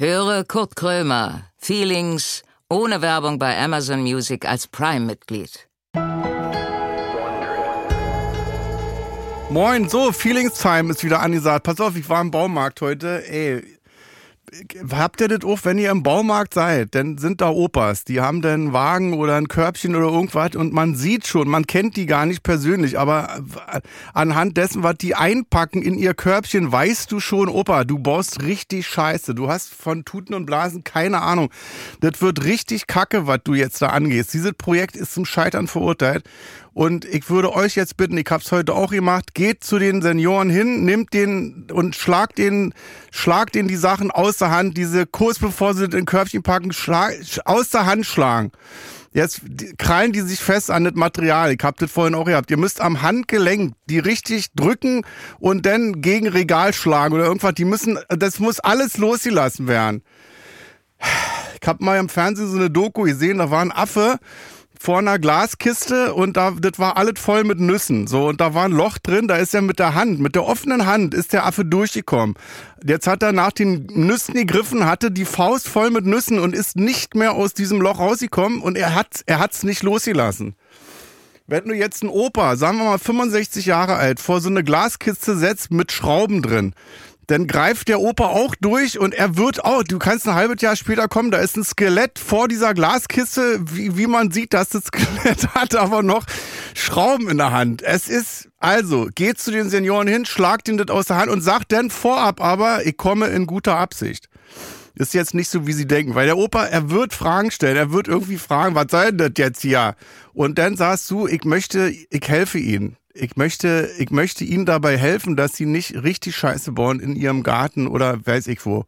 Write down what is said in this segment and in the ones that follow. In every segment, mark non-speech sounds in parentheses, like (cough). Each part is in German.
Höre Kurt Krömer, Feelings, ohne Werbung bei Amazon Music als Prime-Mitglied. Moin, so, Feelings Time ist wieder angesagt. Pass auf, ich war im Baumarkt heute. Ey, habt ihr das auch, wenn ihr im Baumarkt seid, dann sind da Opas, die haben dann einen Wagen oder ein Körbchen oder irgendwas und man sieht schon, man kennt die gar nicht persönlich, aber anhand dessen, was die einpacken in ihr Körbchen, weißt du schon, Opa, du baust richtig scheiße. Du hast von Tuten und Blasen keine Ahnung. Das wird richtig kacke, was du jetzt da angehst. Dieses Projekt ist zum Scheitern verurteilt und ich würde euch jetzt bitten, ich habe es heute auch gemacht, geht zu den Senioren hin, nimmt den und schlagt den, schlagt den die Sachen aus der Hand, diese kurz bevor sie den Körbchen packen, schlag, aus der Hand schlagen. Jetzt krallen die sich fest an das Material. Ich hab das vorhin auch gehabt. Ihr müsst am Handgelenk die richtig drücken und dann gegen Regal schlagen oder irgendwas. Die müssen, das muss alles losgelassen werden. Ich hab mal im Fernsehen so eine Doku gesehen, da war ein Affe, vor einer Glaskiste und da, das war alles voll mit Nüssen. So, und da war ein Loch drin, da ist er mit der Hand, mit der offenen Hand ist der Affe durchgekommen. Jetzt hat er nach den Nüssen gegriffen, hatte die Faust voll mit Nüssen und ist nicht mehr aus diesem Loch rausgekommen und er hat, er hat's nicht losgelassen. Wenn du jetzt ein Opa, sagen wir mal 65 Jahre alt, vor so eine Glaskiste setzt mit Schrauben drin, dann greift der Opa auch durch und er wird auch, du kannst ein halbes Jahr später kommen, da ist ein Skelett vor dieser Glaskiste, wie, wie man sieht, dass das (laughs) Skelett hat aber noch Schrauben in der Hand. Es ist, also, geht zu den Senioren hin, schlagt ihn das aus der Hand und sagt dann vorab aber, ich komme in guter Absicht. Ist jetzt nicht so, wie sie denken, weil der Opa, er wird Fragen stellen, er wird irgendwie fragen, was soll denn das jetzt hier? Und dann sagst du, ich möchte, ich helfe ihnen ich möchte, ich möchte ihnen dabei helfen, dass sie nicht richtig Scheiße bauen in ihrem Garten oder weiß ich wo.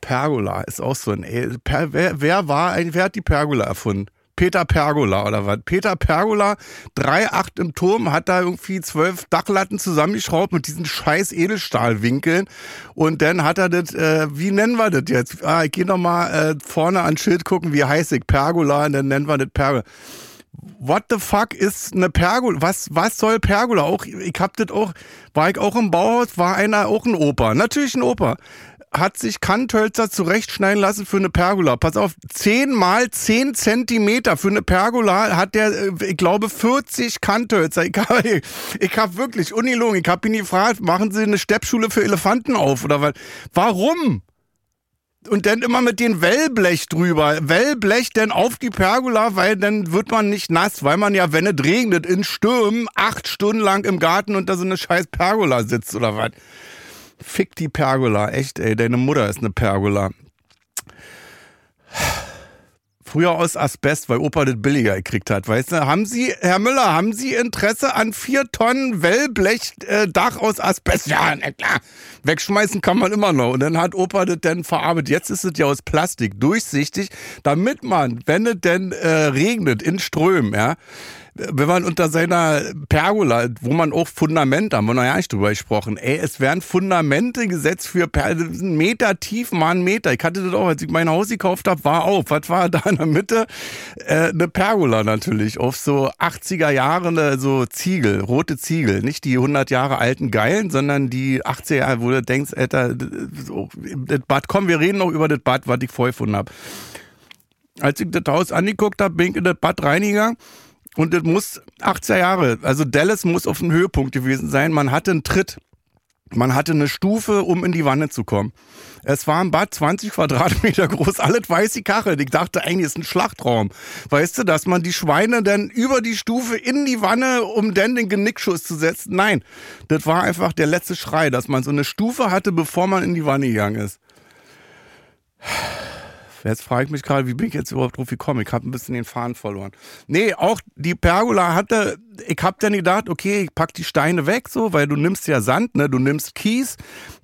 Pergola ist auch so ein, wer, wer war ein, wer hat die Pergola erfunden? Peter Pergola oder was? Peter Pergola, 3,8 im Turm, hat da irgendwie zwölf Dachlatten zusammengeschraubt mit diesen scheiß Edelstahlwinkeln. Und dann hat er das, äh, wie nennen wir das jetzt? Ah, ich gehe nochmal äh, vorne ans Schild gucken, wie heißt ich? Pergola, und dann nennen wir das Pergola what the fuck ist eine Pergola? Was, was soll Pergola? Auch, ich hab das auch, war ich auch im Bauhaus, war einer auch ein Opa. Natürlich ein Opa. Hat sich Kanthölzer zurechtschneiden lassen für eine Pergola. Pass auf, 10 mal 10 Zentimeter für eine Pergola hat der, äh, ich glaube, 40 Kanthölzer. Ich habe (laughs) ich hab wirklich, ungelogen, ich habe ihn gefragt, machen Sie eine Steppschule für Elefanten auf oder was? Warum? und dann immer mit dem Wellblech drüber. Wellblech denn auf die Pergola, weil dann wird man nicht nass, weil man ja, wenn es regnet, in Stürmen acht Stunden lang im Garten unter so eine scheiß Pergola sitzt oder was. Fick die Pergola, echt, ey, deine Mutter ist eine Pergola. Früher aus Asbest, weil Opa das billiger gekriegt hat, weißt du? Haben Sie, Herr Müller, haben Sie Interesse an vier Tonnen Wellblechdach aus Asbest? Ja, na klar. Wegschmeißen kann man immer noch. Und dann hat Opa das dann verarbeitet. Jetzt ist es ja aus Plastik, durchsichtig, damit man, wenn es denn äh, regnet in Strömen, ja, wenn man unter seiner Pergola, wo man auch Fundamente, haben wir noch ja nicht drüber gesprochen, ey, es werden Fundamente gesetzt für einen Meter tief, mal einen Meter. Ich hatte das auch, als ich mein Haus gekauft habe, war auf. Was war da in der Mitte? Äh, eine Pergola natürlich, auf so 80er Jahre so Ziegel, rote Ziegel. Nicht die 100 Jahre alten Geilen, sondern die 80er Jahre, wo du denkst, Alter, so, das Bad, komm, wir reden noch über das Bad, was ich vorher gefunden habe. Als ich das Haus angeguckt habe, bin ich in das Bad reingegangen und das muss 80er Jahre, also Dallas muss auf dem Höhepunkt gewesen sein. Man hatte einen Tritt. Man hatte eine Stufe, um in die Wanne zu kommen. Es war ein Bad 20 Quadratmeter groß, alles weiße Kachel. Ich dachte eigentlich ist ein Schlachtraum. Weißt du, dass man die Schweine dann über die Stufe in die Wanne, um dann den Genickschuss zu setzen? Nein, das war einfach der letzte Schrei, dass man so eine Stufe hatte, bevor man in die Wanne gegangen ist. Jetzt frage ich mich gerade, wie bin ich jetzt überhaupt drauf gekommen? Ich habe ein bisschen den Faden verloren. Nee, auch die Pergola hatte ich habe dann gedacht, okay, ich pack die Steine weg, so, weil du nimmst ja Sand, ne, du nimmst Kies,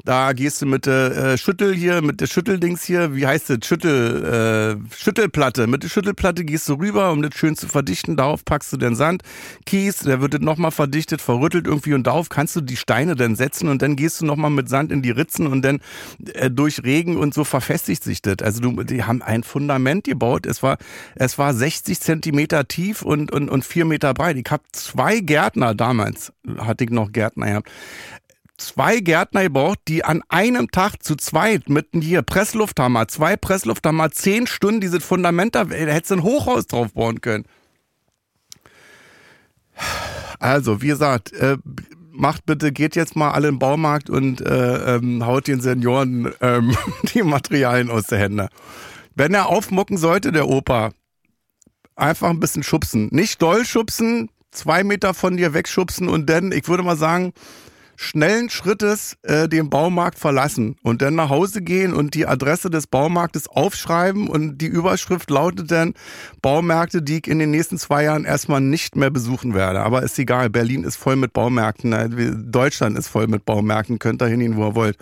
da gehst du mit der äh, Schüttel hier, mit der Schütteldings hier, wie heißt das, Schüttel, äh, Schüttelplatte, mit der Schüttelplatte gehst du rüber, um das schön zu verdichten, darauf packst du den Sand, Kies, der wird nochmal verdichtet, verrüttelt irgendwie und darauf kannst du die Steine dann setzen und dann gehst du nochmal mit Sand in die Ritzen und dann äh, durch Regen und so verfestigt sich das. Also du, die haben ein Fundament gebaut, es war, es war 60 Zentimeter tief und, und, und vier Meter breit. Ich habe zwei Gärtner damals, hatte ich noch Gärtner gehabt, zwei Gärtner gebraucht, die an einem Tag zu zweit mit hier Presslufthammer, zwei Presslufthammer, zehn Stunden dieses Fundament da, da hättest du ein Hochhaus drauf bauen können. Also, wie gesagt, äh, macht bitte, geht jetzt mal alle im Baumarkt und äh, ähm, haut den Senioren ähm, (laughs) die Materialien aus der Hände. Wenn er aufmucken sollte, der Opa, einfach ein bisschen schubsen. Nicht doll schubsen, zwei Meter von dir wegschubsen und dann, ich würde mal sagen, schnellen Schrittes äh, den Baumarkt verlassen und dann nach Hause gehen und die Adresse des Baumarktes aufschreiben und die Überschrift lautet dann Baumärkte, die ich in den nächsten zwei Jahren erstmal nicht mehr besuchen werde. Aber ist egal, Berlin ist voll mit Baumärkten, äh, Deutschland ist voll mit Baumärkten, könnt da hingehen, wo ihr wollt.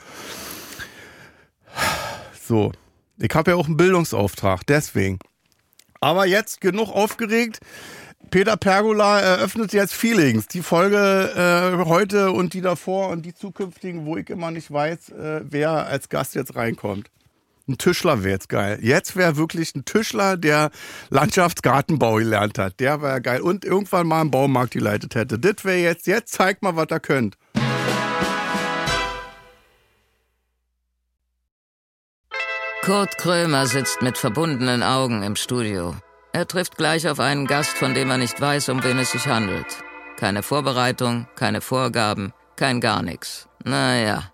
So, ich habe ja auch einen Bildungsauftrag, deswegen. Aber jetzt genug aufgeregt. Peter Pergola eröffnet jetzt Feelings. Die Folge äh, heute und die davor und die zukünftigen, wo ich immer nicht weiß, äh, wer als Gast jetzt reinkommt. Ein Tischler wäre jetzt geil. Jetzt wäre wirklich ein Tischler, der Landschaftsgartenbau gelernt hat. Der wäre geil. Und irgendwann mal einen Baumarkt geleitet hätte. Das wäre jetzt, jetzt zeigt mal, was ihr könnt. Kurt Krömer sitzt mit verbundenen Augen im Studio. Er trifft gleich auf einen Gast, von dem er nicht weiß, um wen es sich handelt. Keine Vorbereitung, keine Vorgaben, kein gar nichts. Naja,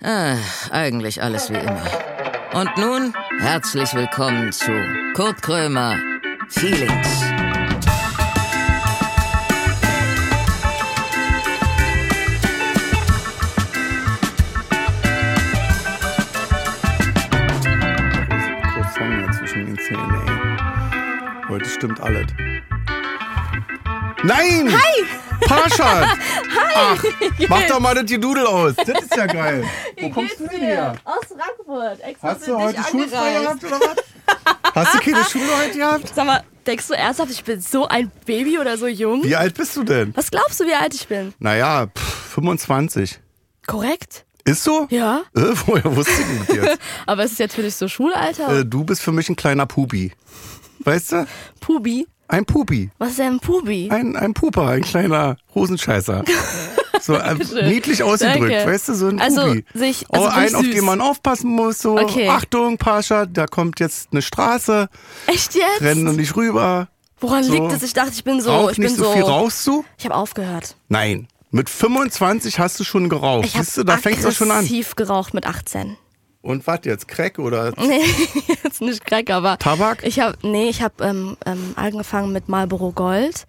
äh, eigentlich alles wie immer. Und nun herzlich willkommen zu Kurt Krömer Feelings. Heute stimmt alles. Nein! Hi! Parshad! (laughs) Hi! Ach, mach doch mal das Gedudel aus. Das ist ja geil. Wo kommst du denn her? Aus Frankfurt. Extra Hast du heute schulfrei gehabt oder was? (laughs) Hast du keine Schule heute gehabt? Sag mal, denkst du ernsthaft, ich bin so ein Baby oder so jung? Wie alt bist du denn? Was glaubst du, wie alt ich bin? Naja, pff, 25. Korrekt? Ist so? Ja. Äh, woher wusste ich das jetzt? (laughs) Aber ist es jetzt für dich so Schulalter? äh, du bist für mich ein kleiner Pubi. Weißt du? Pubi? Ein Pubi. Was ist denn ein Pubi? Ein, ein Puper, ein kleiner Hosenscheißer. So äh, (laughs) niedlich ausgedrückt, Danke. weißt du, so ein Also, Pubi. sich- oh, also ein, richtig auf den man aufpassen muss. So, Okay. Achtung, Pascha, da kommt jetzt eine Straße, Echt jetzt? renn nicht rüber. Woran so. liegt es? Ich dachte, ich bin so. Rauch ich nicht bin so, so. viel, rauchst du? Ich habe aufgehört. Nein. Mit 25 hast du schon geraucht. Ich Siehst du, habe da fängst du schon an. aggressiv geraucht mit 18. Und was jetzt? Crack oder (laughs) Nee, jetzt nicht Crack, aber Tabak? ich habe nee, ich habe ähm, ähm, angefangen mit Marlboro Gold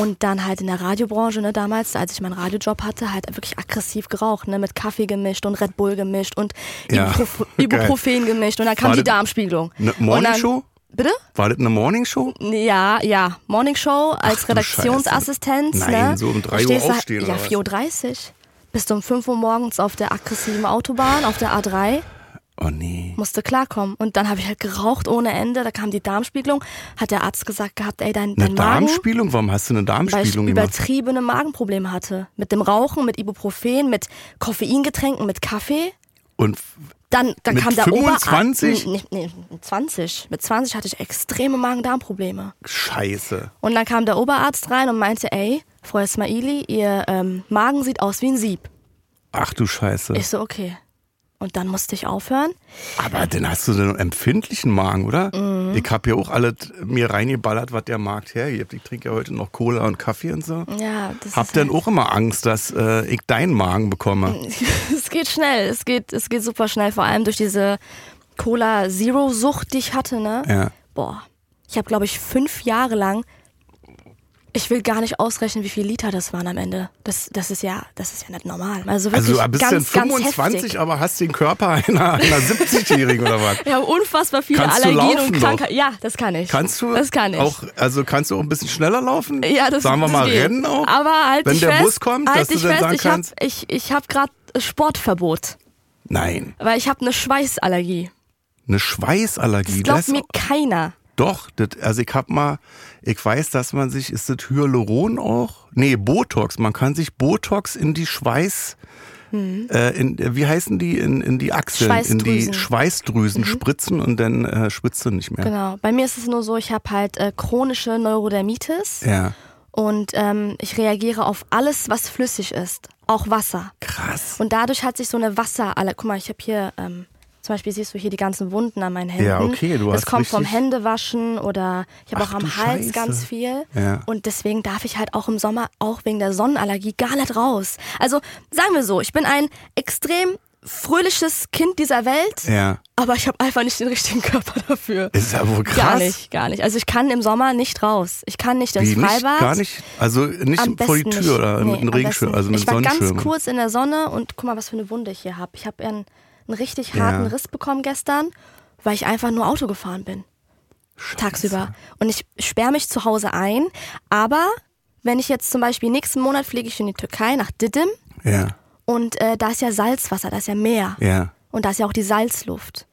und dann halt in der Radiobranche, ne, damals, als ich meinen Radiojob hatte, halt wirklich aggressiv geraucht, ne, mit Kaffee gemischt und Red Bull gemischt und Ja, Ibuprof. (laughs) Ibuprofen gemischt und dann kam War die Darmspiegelung. eine Und dann- Morningshow? Bitte? War das eine Morningshow? Ja, ja. Morning Show als Ach Redaktionsassistenz. Scheiße. Nein, ne? so um drei Da Uhr stehst du- aufstehen Ja, oder was? 4.30 Uhr. Bist du um 5 Uhr morgens auf der aggressiven Autobahn, auf der A3. Oh nee. musste klarkommen. Und dann habe ich halt geraucht ohne Ende. Da kam die Darmspiegelung. Hat der Arzt gesagt gehabt, ey, dein, Eine dein Magen, Darmspiegelung? Warum hast du eine weil ich Darmspiegelung gemacht? übertriebene Magenprobleme hatte. Mit dem Rauchen, mit Ibuprofen, mit Koffeingetränken, mit Kaffee. Und Dann, dann Mit kam der 25? Oberarzt. Nee, nee, mit 20. Mit 20 hatte ich extreme Magen-Darm-Probleme. Scheiße. Und dann kam der Oberarzt rein und meinte, ey, Frau Ismaili, ihr ähm, Magen sieht aus wie ein Sieb. Ach du Scheiße. Ich so, okay. Und dann musste ich aufhören. Aber dann hast du so einen empfindlichen Magen, oder? Mhm. Ich habe ja auch alles mir reingeballert, was der Markt hergibt. Ich trinke ja heute noch Cola und Kaffee und so. Ja, das Hab ist dann halt- auch immer Angst, dass äh, ich deinen Magen bekomme. (laughs) es geht schnell, es geht, es geht super schnell, vor allem durch diese Cola Zero Sucht, die ich hatte, ne? Ja. Boah, ich habe glaube ich fünf Jahre lang, ich will gar nicht ausrechnen, wie viele Liter das waren am Ende. Das, das ist ja, das ist ja nicht normal. Also wirklich Also du bist ganz, dann ganz 25, heftig. aber hast den Körper einer, einer 70-Jährigen oder was? Habe unfassbar viele Kannst Allergien und Krankheiten. Ja, das kann ich. Kannst du Das kann ich. auch, also kannst du auch ein bisschen schneller laufen? ja, das, Sagen wir das mal geht. rennen auch? Aber halt Wenn der fest, Bus kommt, halt dass du dann fest, sagen ich hab, kannst- ich, ich habe gerade Sportverbot, Nein, weil ich habe eine Schweißallergie. eine Schweißallergie. Das glaubt das- mir keiner. Doch, das, also ich hab mal, ich weiß, dass man sich, ist das Hyaluron auch? Nee, Botox. Man kann sich Botox in die Schweiß, äh, in, wie heißen die, in, in die Achseln, in die Schweißdrüsen. Schweißdrüsen spritzen und dann äh, schwitzt du nicht mehr. Genau. Bei mir ist es nur so, ich habe halt äh, chronische Neurodermitis Ja. und ähm, ich reagiere auf alles, was flüssig ist. auch Wasser. Krass. Und dadurch hat sich so eine Wasserallergie. Guck mal, ich habe hier, ähm, zum Beispiel siehst du hier die ganzen Wunden an meinen Händen. Ja, okay, du Das hast kommt vom Händewaschen oder ich habe auch am Hals Scheiße. ganz viel. Ja. Und deswegen darf ich halt auch im Sommer, auch wegen der Sonnenallergie, gar nicht raus. Also sagen wir so, ich bin ein extrem fröhliches Kind dieser Welt, Ja. aber ich habe einfach nicht den richtigen Körper dafür. Ist ja wohl krass. Gar nicht, gar nicht. Also ich kann im Sommer nicht raus. Ich kann nicht ins Wie, nicht, Freibad. gar nicht? Also nicht Am vor die Tür nicht. oder Nee, mit einem Regenschirm, also mit nicht. Ich war ganz kurz in der Sonne und guck mal, was für eine Wunde ich hier habe. Ich habe einen, einen richtig Ja. harten Riss bekommen gestern, weil ich einfach nur Auto gefahren bin. Tagsüber. Und ich sperre mich zu Hause ein, aber wenn ich jetzt zum Beispiel nächsten Monat fliege ich in die Türkei nach Didim Ja, und äh, da ist ja Salzwasser, da ist ja Meer. ja. Und da ist ja auch die Salzluft.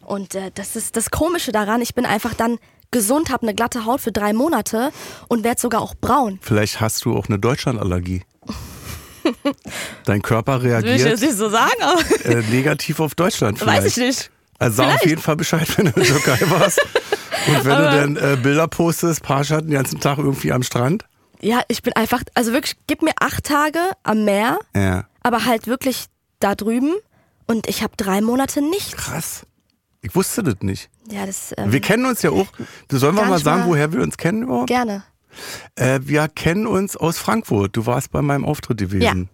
Und äh, das ist das Komische daran, ich bin einfach dann gesund, habe eine glatte Haut für drei Monate und werde sogar auch braun. Vielleicht hast du auch eine Deutschlandallergie. Dein Körper reagiert nicht so sagen, aber äh, negativ auf Deutschland vielleicht. (laughs) weiß ich nicht. Also sag auf jeden Fall Bescheid, wenn du in der Türkei (laughs) warst. Und wenn du dann äh, Bilder postest, Parshad den ganzen Tag irgendwie am Strand. Ja, ich bin einfach, also wirklich, gib mir acht Tage am Meer, Ja, aber halt wirklich da drüben und ich habe drei Monate nichts. krass. Ich wusste das nicht. Ja, das ähm, Wir kennen uns ja auch. Sollen wir mal sagen, woher wir uns kennen überhaupt? gerne. Äh, wir kennen uns aus Frankfurt. Du warst bei meinem Auftritt gewesen.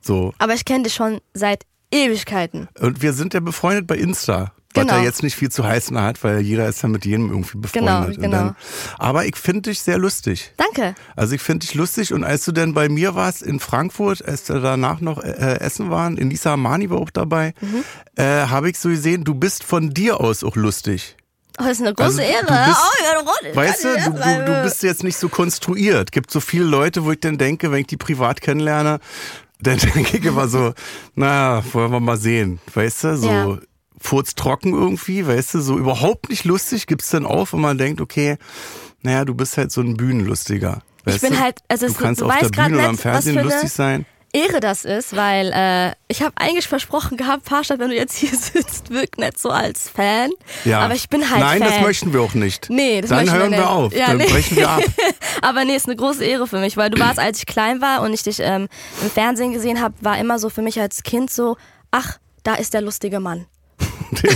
So. Aber ich kenne dich schon seit Ewigkeiten. Und wir sind ja befreundet bei Insta. Was Genau. ja jetzt nicht viel zu heißen hat, weil jeder ist ja mit jedem irgendwie befreundet. Genau, genau. aber ich finde dich sehr lustig. Danke. Also ich finde dich lustig und als du denn bei mir warst in Frankfurt, als wir danach noch äh, essen waren, Elisa Amani war auch dabei, Mhm. äh, habe ich so gesehen, du bist von dir aus auch lustig. Oh, das ist eine große Also, Ehre. du bist- oh, ja, Ronny, Weißt du, du, du, du bist jetzt nicht so konstruiert. Gibt so viele Leute, wo ich dann denke, wenn ich die privat kennenlerne, dann (laughs) denke ich immer so, naja, wollen wir mal sehen. Weißt du, so Ja. furztrocken irgendwie, weißt du, so überhaupt nicht lustig gibt's dann auf, und man denkt, okay, naja, du bist halt so ein Bühnenlustiger. Weißt Ich bin du? halt- also du es- kannst du auf der Bühne oder am Fernsehen lustig sein. Ehre das ist, weil äh, ich habe eigentlich versprochen gehabt, Parstadt, wenn du jetzt hier (laughs) sitzt, wirk nicht so als Fan. Ja. Aber ich bin halt Nein, Fan. das möchten wir auch nicht. Nee, das Dann wir hören wir, nicht. auf. Ja, dann nee. brechen wir ab. (laughs) Aber nee, ist eine große Ehre für mich, weil du warst, als ich klein war und ich dich ähm, im Fernsehen gesehen habe, war immer so für mich als Kind so, ach, da ist der lustige Mann. (laughs)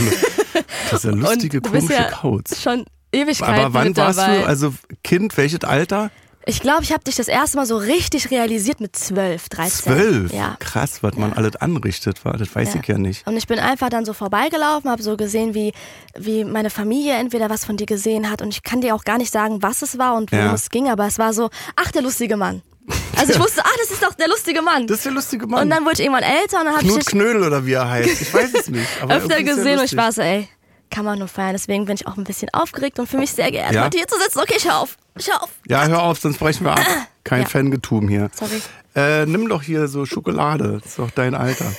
Das ist ja lustige, und du bist komische ja Kauz. schon Ewigkeiten Aber wann warst dabei. du, also Kind, welches Alter? Ich glaube, ich habe dich das erste Mal so richtig realisiert mit 12, 13. Zwölf? Ja. Krass, was man alles anrichtet war, das weiß Ja. ich ja nicht. Und ich bin einfach dann so vorbeigelaufen, habe so gesehen, wie, wie meine Familie entweder was von dir gesehen hat. Und ich kann dir auch gar nicht sagen, was es war und worum Ja. es ging, aber es war so, ach, der lustige Mann. (laughs) Also ich wusste, ach, das ist doch der lustige Mann. Das ist der lustige Mann. und dann wurde ich irgendwann älter und dann habe ich Knut Knödel oder wie er heißt. Ich weiß es nicht. Aber (laughs) öfter er gesehen und ich war so, ey, kann man nur feiern. Deswegen bin ich auch ein bisschen aufgeregt und für mich sehr geehrt, Ja? heute hier zu sitzen. Okay, ich hör auf. Ich hör auf. Ja, hör auf, sonst brechen wir ab. Kein Ja. Fangetum hier. Sorry. Äh, nimm doch hier so Schokolade. Das ist doch dein Alter.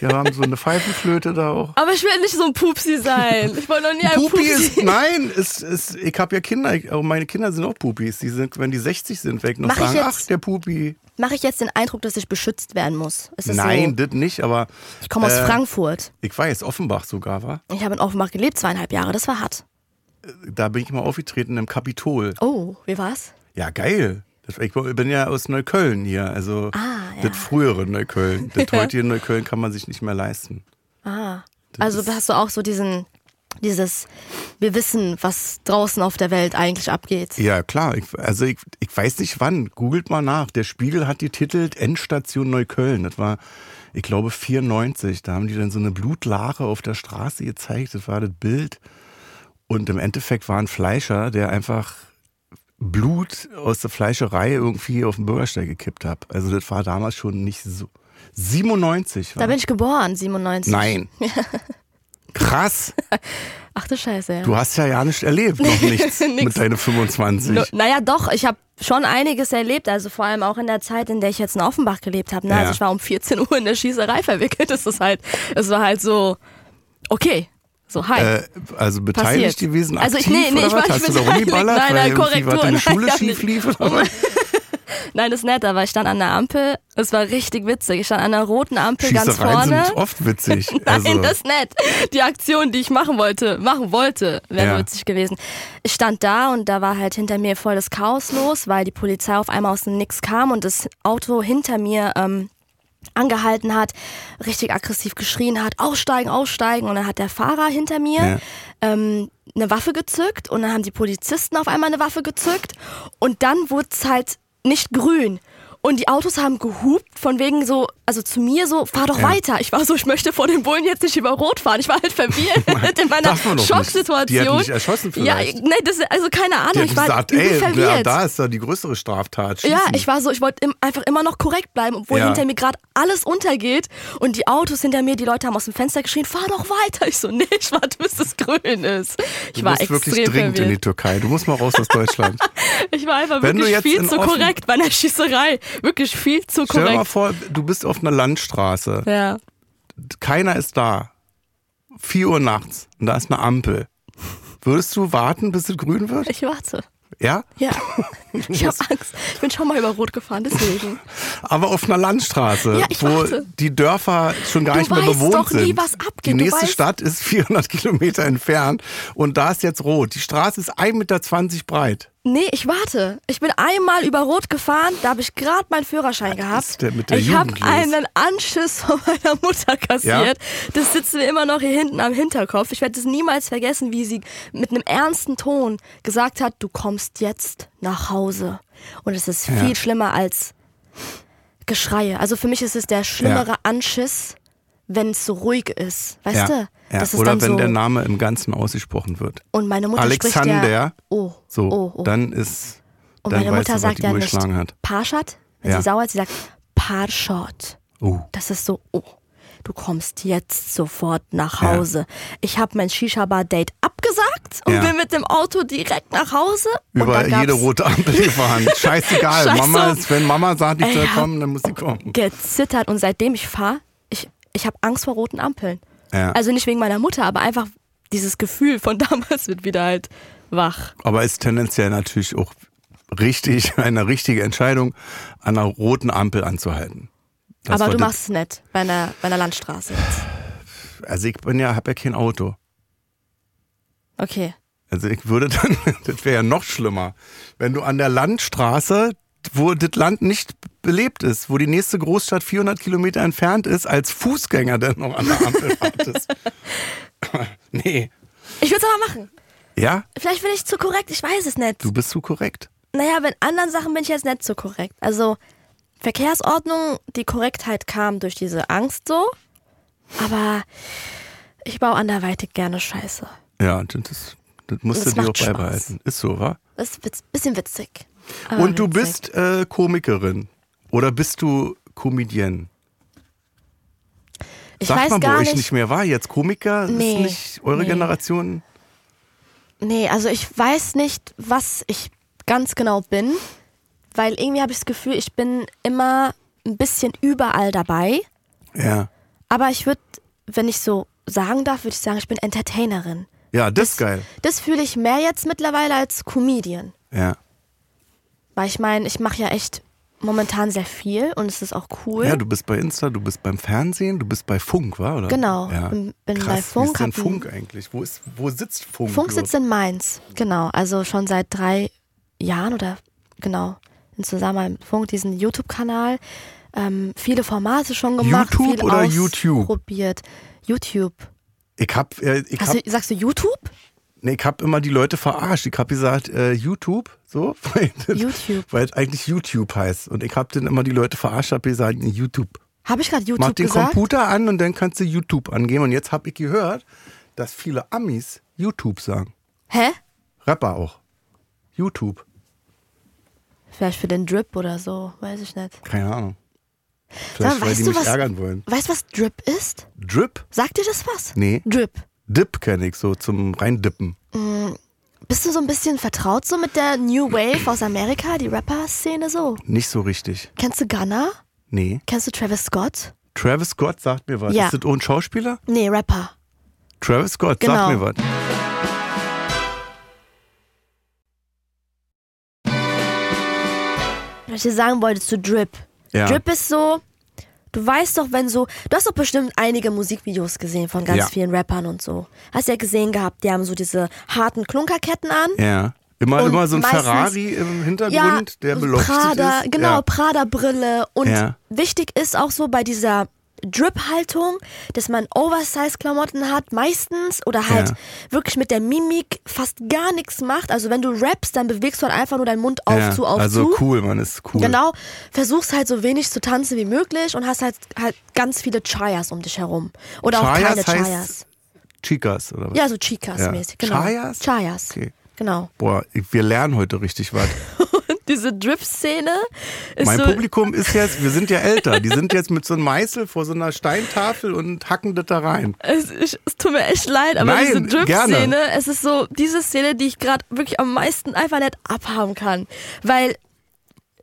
Wir haben so eine Pfeifenflöte da auch. Aber ich will nicht so ein Pupsi sein. Ich wollte noch nie ein Pupi Pupsi. ist, nein, ist, ist, ich habe ja Kinder, ich, auch meine Kinder sind auch Pupis. Die sind, wenn die 60 sind, weg noch Mach sagen, ach, der Pupi. Mache ich jetzt den Eindruck, dass ich beschützt werden muss? Das Nein, so? das nicht, aber Ich komme aus äh, Frankfurt. ich weiß, Offenbach sogar war. Ich habe in Offenbach gelebt, zweieinhalb Jahre. Das war hart. Da bin ich mal aufgetreten im Kapitol. Oh, wie war's? Ja, geil. Das, ich bin ja aus Neukölln hier, also Ah, ja. das frühere Neukölln. Das (laughs) heutige Neukölln kann man sich nicht mehr leisten. Ah. Also hast du auch so diesen, dieses, wir wissen, was draußen auf der Welt eigentlich abgeht. Ja, klar. Ich, also ich, ich weiß nicht wann. Googelt mal nach. Der Spiegel hat getitelt Endstation Neukölln. Das war, ich glaube, 94. Da haben die dann so eine Blutlache auf der Straße gezeigt. Das war das Bild. Und im Endeffekt war ein Fleischer, der einfach Blut aus der Fleischerei irgendwie auf den Bürgersteig gekippt hat. Also das war damals schon nicht so. 97 war Da bin ich geboren, 97. Nein. (laughs) Krass. Ach du Scheiße, ja. Du hast ja ja nicht erlebt, noch (laughs) nichts mit deinen 25. No, naja, doch, ich habe schon einiges erlebt, also vor allem auch in der Zeit, in der ich jetzt in Offenbach gelebt habe. Ne? Ja. Also ich war um 14 Uhr in der Schießerei verwickelt. Das ist halt, es war halt so, okay, so hi. Äh, also beteiligt Passiert. gewesen, Also aktiv ich- nee, nee, oder ich was? war nicht Hast du da rumgeballert, Nein, weil nein, irgendwie Korrektur, in der nein, (laughs) Schule ich schief lief? Oder? (laughs) Nein, das ist nett, aber ich stand an der Ampel, es war richtig witzig. Ich stand an der roten Ampel ganz vorne. sind (laughs) oft witzig. (laughs) Nein, also, das ist nett. Die Aktion, die ich machen wollte, machen wollte, wäre Ja. witzig gewesen. Ich stand da und da war halt hinter mir voll das Chaos los, weil die Polizei auf einmal aus dem Nix kam und das Auto hinter mir ähm, angehalten hat, richtig aggressiv geschrien hat, aussteigen, aussteigen. Und dann hat der Fahrer hinter mir Ja. ähm, eine Waffe gezückt und dann haben die Polizisten auf einmal eine Waffe gezückt und dann wurde es halt nicht grün. Und die Autos haben gehupt, von wegen so, also zu mir so, fahr doch Ja. weiter. Ich war so, ich möchte vor den Bullen jetzt nicht über Rot fahren. Ich war halt verwirrt (laughs) (laughs) in meiner. Schocksituation. Die hat mich erschossen Ja, vielleicht. nee, das, also keine Ahnung, Die ich war gesagt, ey, verwirrt. ja, da ist da die größere Straftat. Ja, Schießen. ich war so, ich wollte im, einfach immer noch korrekt bleiben, obwohl Ja. hinter mir gerade alles untergeht und die Autos hinter mir, die Leute haben aus dem Fenster geschrien, fahr doch weiter. Ich so, nee, ich warte, bis es grün ist. Ich Du war musst extrem wirklich dringend in die verwirrt. Türkei. Du musst mal raus aus Deutschland. (laughs) Ich war einfach Wenn wirklich viel zu offen- korrekt bei einer Schießerei. Wirklich viel zu Stell dir mal korrekt. vor, du bist auf einer Landstraße. Ja. Keiner ist da. 4 Uhr nachts und da ist eine Ampel. Würdest du warten, bis es grün wird? Ich warte. Ja? Ja. (laughs) Ich habe Angst. Ich bin schon mal über Rot gefahren, deswegen. Aber auf einer Landstraße, Ja, ich wo warte. die Dörfer schon gar Du nicht mehr bewohnt doch nie, sind. was abgeht. Die nächste Stadt ist (laughs) 400 Kilometer entfernt und da ist jetzt rot. Die Straße ist 1,20 Meter breit. Nee, ich warte. Ich bin einmal über Rot gefahren, da habe ich gerade meinen Führerschein gehabt. ist denn mit der ich habe einen Anschiss von meiner Mutter kassiert. Das sitzt mir immer noch hier hinten am Hinterkopf. Ich werde es niemals vergessen, wie sie mit einem ernsten Ton gesagt hat, du kommst jetzt nach Hause. Und es ist Ja. viel schlimmer als Geschreie. Also für mich ist es der schlimmere Anschiss, wenn es so ruhig ist. Weißt ja. du? Ja. Oder wenn so, der Name im Ganzen ausgesprochen wird. und meine Mutter spricht ja, Alexander, oh, so, oh, oh. dann ist, Und dann meine Mutter du, sagt ja nicht hat. Parshot. Wenn Ja. sie sauer ist, sie sagt Parshot. Oh. Das ist so, oh, du kommst jetzt sofort nach Ja. Hause. Ich habe mein Shisha-Bar-Date abgesagt und Ja. bin mit dem Auto direkt nach Hause. Über jede rote Ampel (laughs) gefahren. Scheißegal. Scheiße. Mama ist, wenn Mama sagt, Ey, soll ja. kommen, dann muss sie kommen. gezittert und seitdem ich fahre, ich, ich habe Angst vor roten Ampeln. Ja. Also nicht wegen meiner Mutter, aber einfach dieses Gefühl von (laughs) damals wird wieder halt wach. Aber ist tendenziell natürlich auch richtig, (laughs) eine richtige Entscheidung, an einer roten Ampel anzuhalten. Das aber du machst es nicht bei einer, bei einer Landstraße jetzt. Also ich bin ja, habe ja kein Auto. Okay. Also ich würde dann, (laughs) das wäre ja noch schlimmer, wenn du an der Landstraße, wo das Land nicht belebt ist, wo die nächste Großstadt 400 Kilometer entfernt ist, als Fußgänger dann noch an der Ampel wartest. (laughs) nee. Ich würde es aber machen. Ja, Vielleicht bin ich zu korrekt, ich weiß es nicht. du bist zu korrekt. Naja, bei anderen Sachen bin ich jetzt nicht so korrekt. Also Verkehrsordnung, die Korrektheit kam durch diese Angst so, aber ich baue anderweitig gerne Scheiße. Ja, das, das musst Das du dir auch Spaß. beibehalten. Ist so, wa? Das ist witz, bisschen witzig. aber Und du witzig. bist äh, Komikerin. Oder bist du Comedienne? ich Sagt weiß man bei gar euch nicht, nicht mehr, war jetzt Komiker? Nee, Ist nicht eure nee. Generation? Nee, also ich weiß nicht, was ich ganz genau bin, weil irgendwie habe ich das Gefühl, ich bin immer ein bisschen überall dabei. Ja. Aber ich würde, wenn ich so sagen darf, würde ich sagen, ich bin Entertainerin. Ja, das ist geil. Das fühle ich mehr jetzt mittlerweile als Comedian. Ja. Weil ich meine, ich mache ja echt momentan sehr viel und es ist auch cool. Ja, du bist bei Insta, du bist beim Fernsehen, du bist bei Funk, wa? Oder? Genau, Ja. bin- Krass, bei Funk, Wie ist denn Funk eigentlich? Wo, ist, wo sitzt Funk? Funk sitzt in Mainz, genau. Also schon seit drei Jahren oder genau. In Zusammenarbeit mit Funk, diesen YouTube-Kanal. Ähm, viele Formate schon gemacht. YouTube oder YouTube? Probiert. YouTube. Ich hab, äh, ich Hast hab, sagst du YouTube? Nee, ich hab immer die Leute verarscht. Ich hab gesagt, äh, YouTube, so, (laughs) YouTube. weil es eigentlich YouTube heißt. Und ich hab dann immer die Leute verarscht, hab gesagt, YouTube. Habe ich gerade YouTube Mach den gesagt? Computer an und dann kannst du YouTube angeben. Und jetzt hab ich gehört, dass viele Amis YouTube sagen. Hä? Rapper auch. YouTube. Vielleicht für den Drip oder so, weiß ich nicht. Keine Ahnung. Vielleicht, Sag, weil weißt die du, mich was- ärgern wollen. Weißt du, was Drip ist? Drip? Sagt dir das was? Nee. Drip. Dip kenne ich so zum reindippen. Bist du so ein bisschen vertraut so mit der New Wave aus Amerika, die Rapper-Szene so? Nicht so richtig. Kennst du Gunna? Nee. Kennst du Travis Scott? Travis Scott sagt mir was. Ja. Ist das ein Schauspieler? Nee, Rapper. Travis Scott Genau. sagt mir was. Was ich dir sagen wollte zu Drip. Ja. Drip ist so, du weißt doch, wenn so, du hast doch bestimmt einige Musikvideos gesehen von ganz Ja. vielen Rappern und so. Hast ja gesehen gehabt, die haben so diese harten Klunkerketten an. Ja. Immer, immer so ein meistens- Ferrari im Hintergrund, ja, der beleuchtet Prada, ist. genau, Ja. Prada-Brille. Und Ja. wichtig ist auch so bei dieser Drip-Haltung, dass man Oversize-Klamotten hat, meistens, oder halt Ja. wirklich mit der Mimik fast gar nichts macht. Also wenn du rappst, dann bewegst du halt einfach nur deinen Mund auf ja, zu, auf also zu. cool, man ist cool. Genau, versuchst halt so wenig zu tanzen wie möglich und hast halt, halt ganz viele Chayas um dich herum. Oder auch Chayas keine heißt Chayas. Chicas oder was? Ja, so Chicas-mäßig, genau. Chayas? Chayas. Okay. Genau. Boah, wir lernen heute richtig was. (laughs) Diese Drip-Szene ist Mein so. Publikum ist jetzt, wir sind ja älter, die sind jetzt mit so einem Meißel vor so einer Steintafel und hacken das da rein. Es, ich, es tut mir echt leid, aber Nein, diese Drip-Szene, es ist so diese Szene, die ich gerade wirklich am meisten einfach nicht abhaben kann. Weil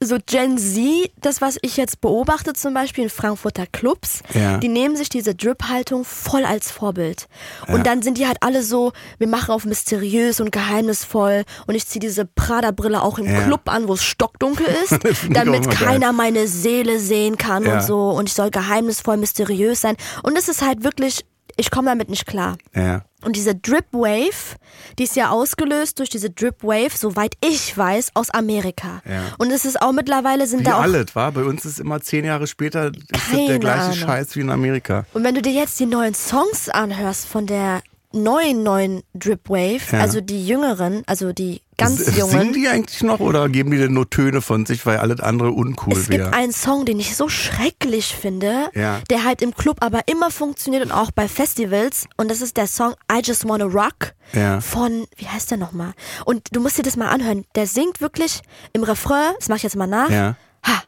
so Gen Z, das was ich jetzt beobachte zum Beispiel in Frankfurter Clubs, Ja. die nehmen sich diese Drip-Haltung voll als Vorbild. Und Ja. dann sind die halt alle so, wir machen auf mysteriös und geheimnisvoll und ich ziehe diese Prada-Brille auch im Ja. Club an, wo es stockdunkel (laughs) ist, damit immer geil. keiner meine Seele sehen kann und so und ich soll geheimnisvoll, mysteriös sein. Und es ist halt wirklich, ich komme damit nicht klar. Ja. Und diese Drip Wave, die ist ja ausgelöst durch diese Drip Wave, soweit ich weiß, aus Amerika. Ja. Und es ist auch mittlerweile sind Wie da auch. alles, war? Bei uns ist immer zehn Jahre später ist der gleiche Ahnung. Scheiß wie in Amerika. Und wenn du dir jetzt die neuen Songs anhörst von der neuen, neuen Drip Wave, Ja. also die jüngeren, also die ganz S- jungen. Singen die eigentlich noch oder geben die denn nur Töne von sich, weil alles andere uncool Es gibt wäre? einen Song, den ich so schrecklich finde, Ja. der halt im Club aber immer funktioniert und auch bei Festivals. Und das ist der Song I Just Wanna Rock Ja. von, wie heißt der nochmal? Und du musst dir das mal anhören. Der singt wirklich im Refrain, das mache ich jetzt mal nach. Ja. Ha,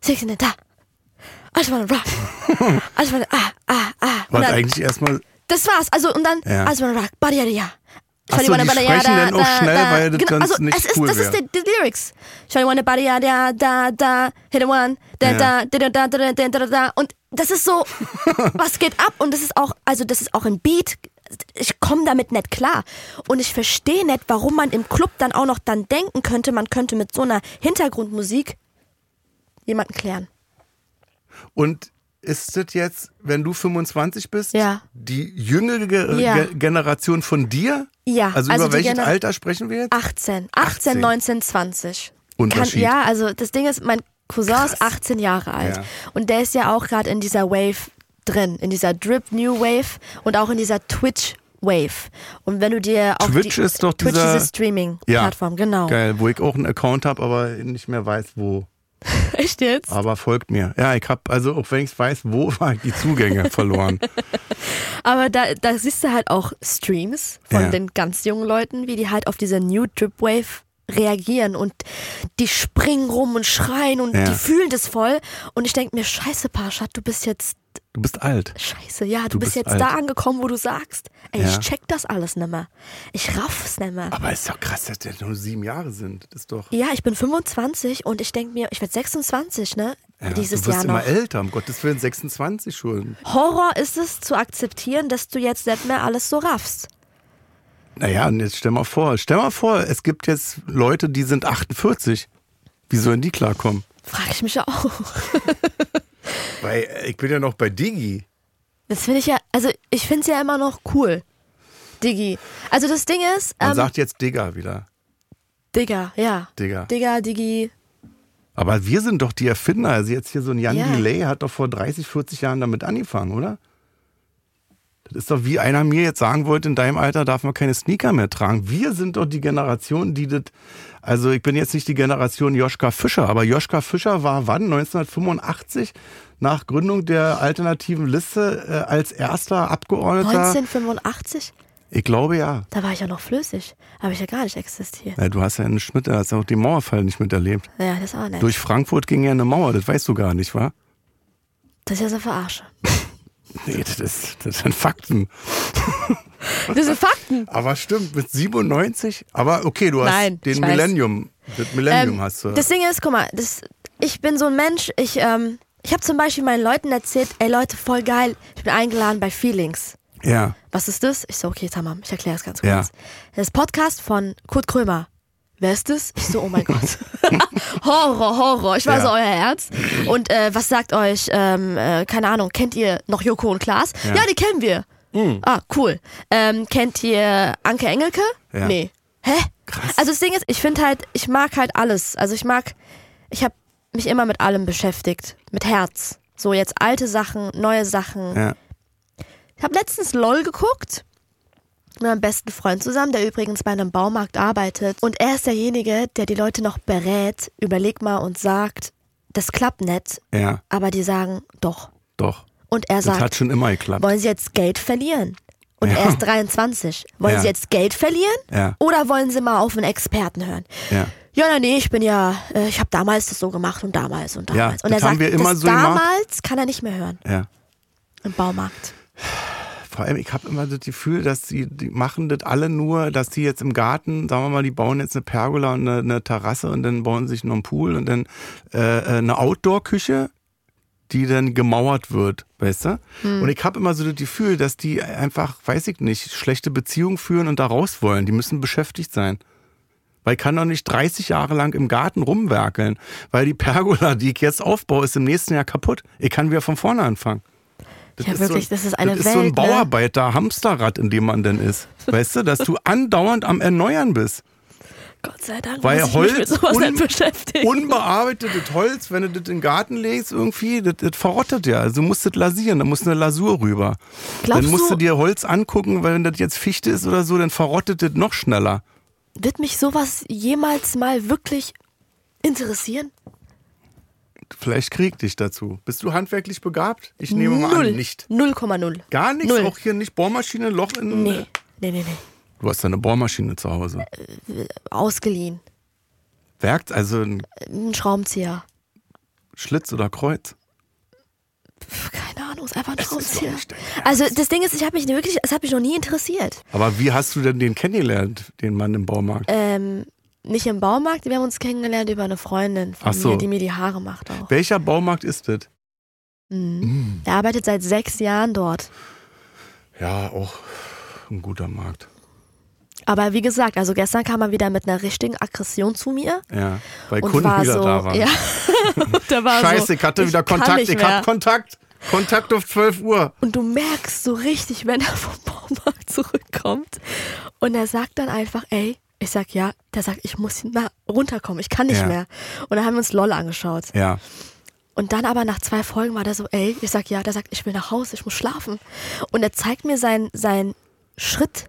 six in the da. I just wanna rock. (laughs) I just wanna, ah, ah, ah. Und Was dann, eigentlich erstmal. Das war's. Also, und dann, Ja. Wanna rock. So, die sprechen dann auch schnell, weil das sonst also, nicht cool Das ist die, Lyrics. Shawty wanna body, da, da, da, hit a one, da, da, da, da, da, da, da, da. Und das ist so, (laughs) was geht ab? Und das ist auch, also das ist auch ein Beat. Ich komme damit nicht klar. Und ich verstehe nicht, warum man im Club dann auch noch dann denken könnte, man könnte mit so einer Hintergrundmusik jemanden klären. Und ist das jetzt, wenn du 25 bist, Ja. die jüngere Ge Ja. Ge Generation von dir? Ja, Also, also über welches Gener- Alter sprechen wir jetzt? 18, 18, 18. 19, 20. Unterschied. ja, also das Ding ist, mein Cousin ist 18 Jahre alt Ja. und der ist ja auch gerade in dieser Wave drin, in dieser Drip New Wave und auch in dieser Twitch Wave. Und wenn du dir auch Twitch die, ist doch Twitch dieser- diese Streaming-Plattform, genau. Geil, wo ich auch einen Account habe, aber nicht mehr weiß, wo. (laughs) Echt jetzt? Aber folgt mir. Ja, ich habe, also auch wenn ich weiß, wo, (laughs) war ich die Zugänge verloren. (laughs) Aber da, da siehst du halt auch Streams von Ja. den ganz jungen Leuten, wie die halt auf diese New Drip Wave reagieren und die springen rum und schreien und Ja. die fühlen das voll. Und ich denke mir, scheiße, Parshad, du bist jetzt Du bist alt. Scheiße, ja, du, Du bist bist jetzt alt. da angekommen, wo du sagst, ey, Ja. ich check das alles nimmer. Ich raff es nimmer. Aber ist doch krass, dass der nur sieben Jahre sind. Das ist doch. Ja, ich bin 25 und ich denk mir, ich werde 26, ne? Ja, Dieses du wirst Jahr immer noch. älter, um Gottes Willen, 26 schon. Horror ist es zu akzeptieren, dass du jetzt nicht mehr alles so raffst. Naja, und jetzt stell mal vor, stell mal vor, es gibt jetzt Leute, die sind 48. Wie sollen die klarkommen? Frag ich mich auch. (laughs) Weil äh, ich bin ja noch bei Digi. Das finde ich ja, also ich finde es ja immer noch cool. Diggi. Also das Ding ist, Man ähm, sagt jetzt Digga wieder. Digga, ja. Digga. Digga, Diggi. Aber wir sind doch die Erfinder. Also jetzt hier so ein Jan Ja. Delay hat doch vor 30, 40 Jahren damit angefangen, oder? Das ist doch wie einer mir jetzt sagen wollte, in deinem Alter darf man keine Sneaker mehr tragen. Wir sind doch die Generation, die das. Also ich bin jetzt nicht die Generation Joschka Fischer, aber Joschka Fischer war wann? 1985 nach Gründung der alternativen Liste äh, als erster Abgeordneter. 1985? Ich glaube ja. Da war ich ja noch flüssig. Habe ich ja gar nicht existiert. ja. Du hast ja nicht mit, hast ja auch den Mauerfall nicht miterlebt. Ja, das auch nicht. Durch Frankfurt ging ja eine Mauer, das weißt du gar nicht, wa? Das ist ja so verarsche. (laughs) Nee, das, ist, das sind Fakten. Das sind Fakten. Aber stimmt, mit 97? Aber okay, du hast Nein, den. Millennium. Das Millennium Ähm, hast du. Das Ding ist, guck mal, das, ich bin so ein Mensch, ich, ähm, ich habe zum Beispiel meinen Leuten erzählt, ey Leute, voll geil, ich bin eingeladen bei Feelings. ja. Was ist das? Ich so, okay, Tamam, ich erkläre es ganz Ja. kurz. Das Podcast von Kurt Krömer. Wer ist das? Ich so, oh mein Gott. (laughs) Horror, Horror. Ich war Ja. so euer Herz. Und äh, was sagt euch, ähm, äh, keine Ahnung, kennt ihr noch Joko und Klaas? Ja, die kennen wir. Ah, cool. Ähm, kennt ihr Anke Engelke? Ja. Nee. Hä? Krass. Also das Ding ist, ich finde halt, ich mag halt alles. Also ich mag, ich habe mich immer mit allem beschäftigt. Mit Herz. So jetzt alte Sachen, neue Sachen. ja. Ich habe letztens LOL geguckt. Mit meinem besten Freund zusammen, der übrigens bei einem Baumarkt arbeitet. Und er ist derjenige, der die Leute noch berät, überleg mal und sagt, das klappt nicht. Ja, Aber die sagen, doch. doch. Und er Das sagt, hat schon immer geklappt. wollen Sie jetzt Geld verlieren? Und Ja. er ist 23. Wollen Ja. Sie jetzt Geld verlieren? Ja. Oder wollen Sie mal auf einen Experten hören? Ja. Ja, nee, ich bin ja, äh, ich habe damals das so gemacht und damals und damals. und er das sagt, das so gemacht. damals kann er nicht mehr hören Ja. im Baumarkt. Vor allem, ich habe immer das Gefühl, dass die, die machen das alle nur, dass die jetzt im Garten, sagen wir mal, die bauen jetzt eine Pergola und eine, eine Terrasse und dann bauen sie sich noch einen Pool und dann äh, äh, eine Outdoor-Küche, die dann gemauert wird, weißt du? Und ich habe immer so das Gefühl, dass die einfach, weiß ich nicht, schlechte Beziehungen führen und da raus wollen. Die müssen beschäftigt sein. Weil ich kann doch nicht 30 Jahre lang im Garten rumwerkeln, weil die Pergola, die ich jetzt aufbaue, ist im nächsten Jahr kaputt. Ich kann wieder von vorne anfangen. Das Ja, ist wirklich, so, das ist eine das ist so ein Welt, ne? Bauarbeiter-Hamsterrad, in dem man denn ist. Weißt du, dass du andauernd am Erneuern bist. Gott sei Dank Weil muss ich Holz mit sowas un- nicht beschäftigen. Unbearbeitetes Holz, wenn du das in den Garten legst, irgendwie, das, das verrottet ja. Also du musst das lasieren, da muss eine Lasur rüber. Glaubst dann musst du du- dir Holz angucken, weil wenn das jetzt Fichte ist oder so, dann verrottet das noch schneller. Wird mich sowas jemals mal wirklich interessieren? Vielleicht krieg dich dazu. Bist du handwerklich begabt? Ich nehme mal Null. an, nicht. 0,0. Gar nichts? Null. Auch hier nicht Bohrmaschine, Loch in... Nee, nee, nee, nee. Du hast ja eine Bohrmaschine zu Hause. Ausgeliehen. Werkt also ein Ein Schraubenzieher. Schlitz oder Kreuz? Pff, keine Ahnung, ist einfach ein ist doch Schraubenzieher. nicht dein Ernst. Also das Ding ist, ich habe mich wirklich, es hat mich noch nie interessiert. Aber wie hast du denn den kennengelernt, den Mann im Baumarkt? Ähm, nicht im Baumarkt, wir haben uns kennengelernt über eine Freundin von so. mir, die mir die Haare macht auch. Welcher Baumarkt ist das? Mhm. Er arbeitet seit sechs Jahren dort. Ja, auch ein guter Markt. Aber wie gesagt, also gestern kam er wieder mit einer richtigen Aggression zu mir. Ja, weil und Kunden war wieder so, da waren. Ja. (laughs) war Scheiße, so, ich hatte wieder Kontakt, ich hab Kontakt. Kontakt auf 12 Uhr. Und du merkst so richtig, wenn er vom Baumarkt zurückkommt. Und er sagt dann einfach, ey, ich sag ja, der sagt, ich muss na, runterkommen, ich kann nicht Ja. mehr. Und dann haben wir uns LOL angeschaut. Ja, Und dann aber nach zwei Folgen war der so, ey, ich sag ja, der sagt, ich will nach Hause, ich muss schlafen. Und er zeigt mir seinen sein Schritt,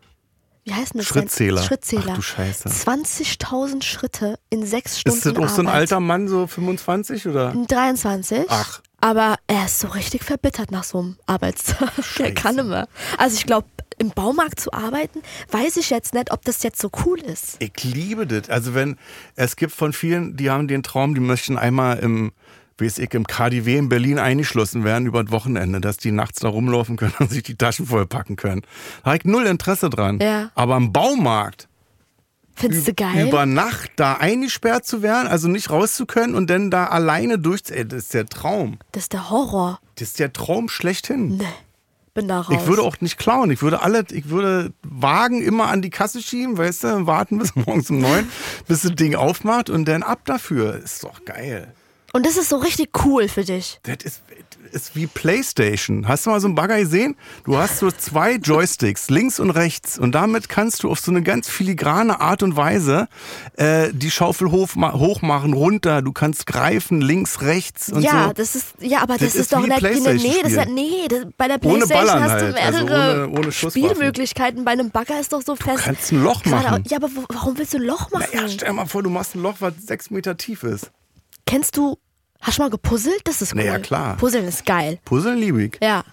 wie heißt denn das? Schrittzähler. Schrittzähler. Ach du Scheiße. 20.000 Schritte in sechs Stunden ist das auch so ein Arbeit. alter Mann, so 25 oder? 23. Ach. Aber er ist so richtig verbittert nach so einem Arbeitstag. (laughs) Er Scheiße. kann mehr. Also ich glaube, im Baumarkt zu arbeiten, weiß ich jetzt nicht, ob das jetzt so cool ist. Ich liebe das. Also wenn, es gibt von vielen, die haben den Traum, die möchten einmal im, weiß ich, im KDW in Berlin eingeschlossen werden über das Wochenende, dass die nachts da rumlaufen können (laughs) und sich die Taschen vollpacken können. Da habe ich null Interesse dran. Ja. Aber im Baumarkt, Findest du geil? über Nacht da eingesperrt zu werden, also nicht raus zu können und dann da alleine durch, ey, das ist der Traum. das ist der Horror. Das ist der Traum schlechthin. Nee, bin da raus. Ich würde auch nicht klauen. Ich würde alle, ich würde Wagen immer an die Kasse schieben, weißt du, warten bis (laughs) morgens um neun, bis das Ding aufmacht und dann ab dafür. Ist doch geil. Und das ist so richtig cool für dich. Das ist, ist wie Playstation. Hast du mal so einen Bagger gesehen? Du hast so zwei Joysticks, links und rechts. Und damit kannst du auf so eine ganz filigrane Art und Weise äh, die Schaufel hoch, hochmachen, runter. Du kannst greifen, links, rechts und ja, so. das ist, ja, aber das, Das ist, ist doch wie nicht, nee, das ist, nee, das, bei der Ohne Playstation Ballern hast du halt, also mehrere ohne- ohne Schusswaffen. Spielmöglichkeiten. Bei einem Bagger ist doch so fest. kannst ein Loch machen. Ja, aber warum willst du ein Loch machen? Naja, stell dir mal vor, du machst ein Loch, was sechs Meter tief ist. Kennst du, hast du mal gepuzzelt? Das ist cool. Na ja, klar. Puzzeln ist geil. Puzzeln liebe ich. Ja.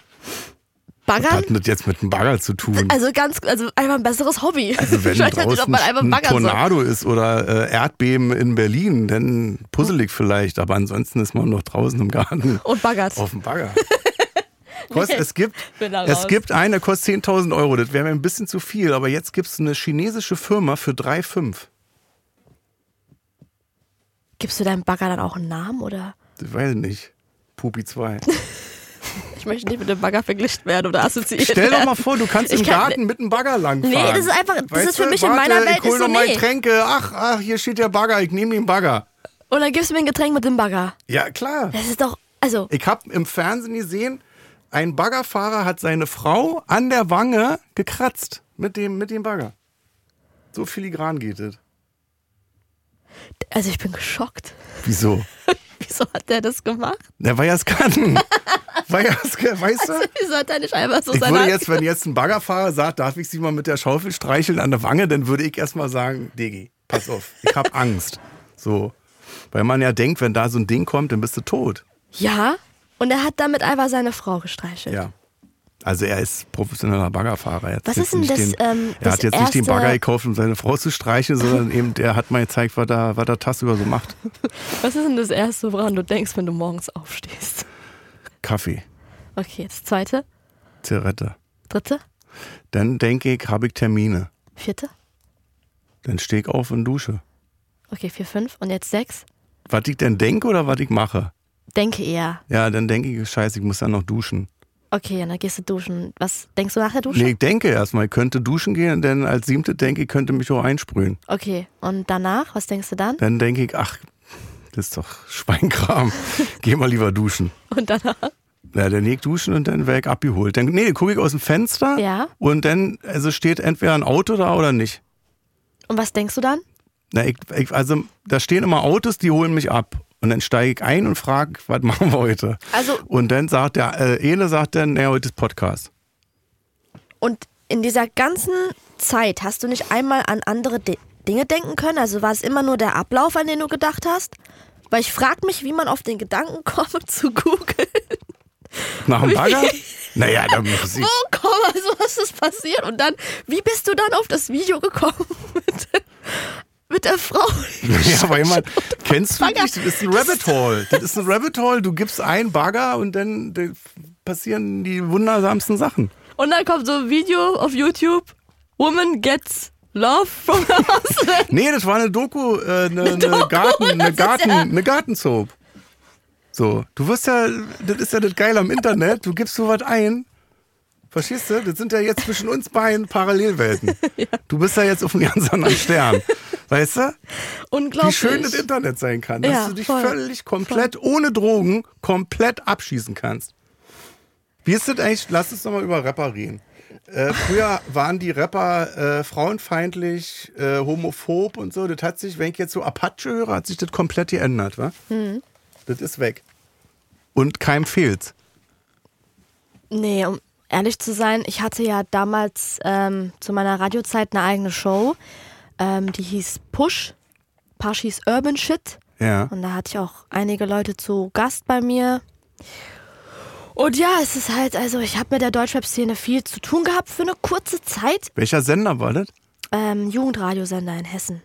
Was Baggern? hat denn das jetzt mit einem Bagger zu tun? Also ganz, also einfach ein besseres Hobby. Also wenn (laughs) nicht, draußen man einfach ein baggern soll. Tornado ist oder äh, Erdbeben in Berlin, dann puzzelig vielleicht, aber ansonsten ist man noch draußen im Garten Und baggert. auf dem Bagger. (laughs) Kost, es gibt, es gibt eine, der kostet 10.000 Euro, das wäre mir ein bisschen zu viel, aber jetzt gibt es eine chinesische Firma für 3,5. Gibst du deinem Bagger dann auch einen Namen oder? Ich weiß nicht. Pupi 2. (laughs) Ich möchte nicht mit dem Bagger verglichen werden oder assoziiert Stell doch werden. mal vor, du kannst Ich im Garten mit einem Bagger langfahren. Nee, das ist einfach- das Weißt ist für mich in warte, meiner Welt Ich hol ist so, nee. Tränke. Ach, ach, hier steht der Bagger, ich nehme den Bagger. Und dann gibst du mir ein Getränk mit dem Bagger. Ja, klar. Das ist doch, also, Ich habe im Fernsehen gesehen, ein Baggerfahrer hat seine Frau an der Wange gekratzt mit dem, mit dem Bagger. So filigran geht es. Also ich bin geschockt. Wieso? Wieso hat der das gemacht? Der war ja Skatten. War ja, weißt du? Wieso hat er nicht einfach so Ich würde jetzt, wenn jetzt ein Baggerfahrer sagt, darf ich sie mal mit der Schaufel streicheln an der Wange, dann würde ich erstmal sagen, Digi, pass auf, ich habe Angst. So. Weil man ja denkt, wenn da so ein Ding kommt, dann bist du tot. Ja, und er hat damit einfach seine Frau gestreichelt. Ja. Also er ist professioneller Baggerfahrer. Er hat Was jetzt ist denn nicht das, Den, ähm, er das hat jetzt nicht den erste- Bagger gekauft, um seine Frau zu streicheln, sondern eben der hat mal gezeigt, was er, was er tagsüber so macht. (laughs) Was ist denn das Erste, woran du denkst, wenn du morgens aufstehst? Kaffee, Okay, das Zweite, Zigarette. Dritte, Dann denke ich, habe ich Termine. Vierte, Dann stehe ich auf und dusche. okay, vier, fünf und jetzt sechs. Was ich denn denke oder was ich mache? Denke eher. Ja, dann denke ich, scheiße, ich muss dann noch duschen. Okay, und dann gehst du duschen. Was denkst du nach der Dusche? Nee, ich denke erstmal, ich könnte duschen gehen, denn als siebte denke ich, könnte mich auch einsprühen. Okay, und danach, was denkst du dann? Dann denke ich, ach, das ist doch Schweinkram. (laughs) Geh mal lieber duschen. Und danach? Ja, dann leg duschen und dann werd ich abgeholt. Dann, nee, gucke ich aus dem Fenster Ja. und dann, also steht entweder ein Auto da oder nicht. Und was denkst du dann? Na, ich, ich, also da stehen immer Autos, die holen mich ab. Und dann steige ich ein und frage, was machen wir heute? Also, Und dann sagt der, äh, Ene sagt dann, naja, heute ist Podcast. und in dieser ganzen Zeit hast du nicht einmal an andere Di Dinge denken können? Also war es immer nur der Ablauf, an den du gedacht hast? Weil ich frage mich, wie man auf den Gedanken (laughs) kommt, zu googeln. Nach dem Bagger? (laughs) naja, da muss ich. Wo komm, also was ist passiert? Und dann, wie bist du dann auf das Video gekommen (laughs) mit, der Frau? (laughs) Ja, weil jemand, kennst du nicht? Das ist ein Rabbit Hole. Das ist ein Rabbit Hole. Du gibst ein Bagger und dann da passieren die wundersamsten Sachen. Und dann kommt so ein Video auf YouTube, Woman gets love from her husband. Nee, das war eine Doku, äh, eine, eine Doku, Garten, eine Garten, ja- eine Gartensoap. So, du wirst ja, das ist ja das Geile am Internet, du gibst so was ein. Verstehst du? Das sind ja jetzt zwischen uns beiden Parallelwelten. (laughs) Du bist ja jetzt auf einem ganz anderen Stern. Weißt du? Wie Unglaublich. schön das Internet sein kann, dass Ja, du dich voll. völlig komplett ohne Drogen komplett abschießen kannst. Wie ist das eigentlich? Lass uns nochmal über Rapper reden. Äh, früher waren die Rapper äh, frauenfeindlich, äh, homophob und so. Das hat sich, wenn ich jetzt so Apache höre, hat sich das komplett geändert, wa? Mhm. Das ist weg. Und keinem fehlt's. Nee, um ehrlich zu sein, ich hatte ja damals ähm, zu meiner Radiozeit eine eigene Show. Ähm, die hieß Push, Paschis Urban Shit. Ja. Und da hatte ich auch einige Leute zu Gast bei mir. Und ja, es ist halt, also ich habe mit der Deutschrap-Szene viel zu tun gehabt für eine kurze Zeit. Welcher Sender war das? Ähm, Jugendradiosender in Hessen.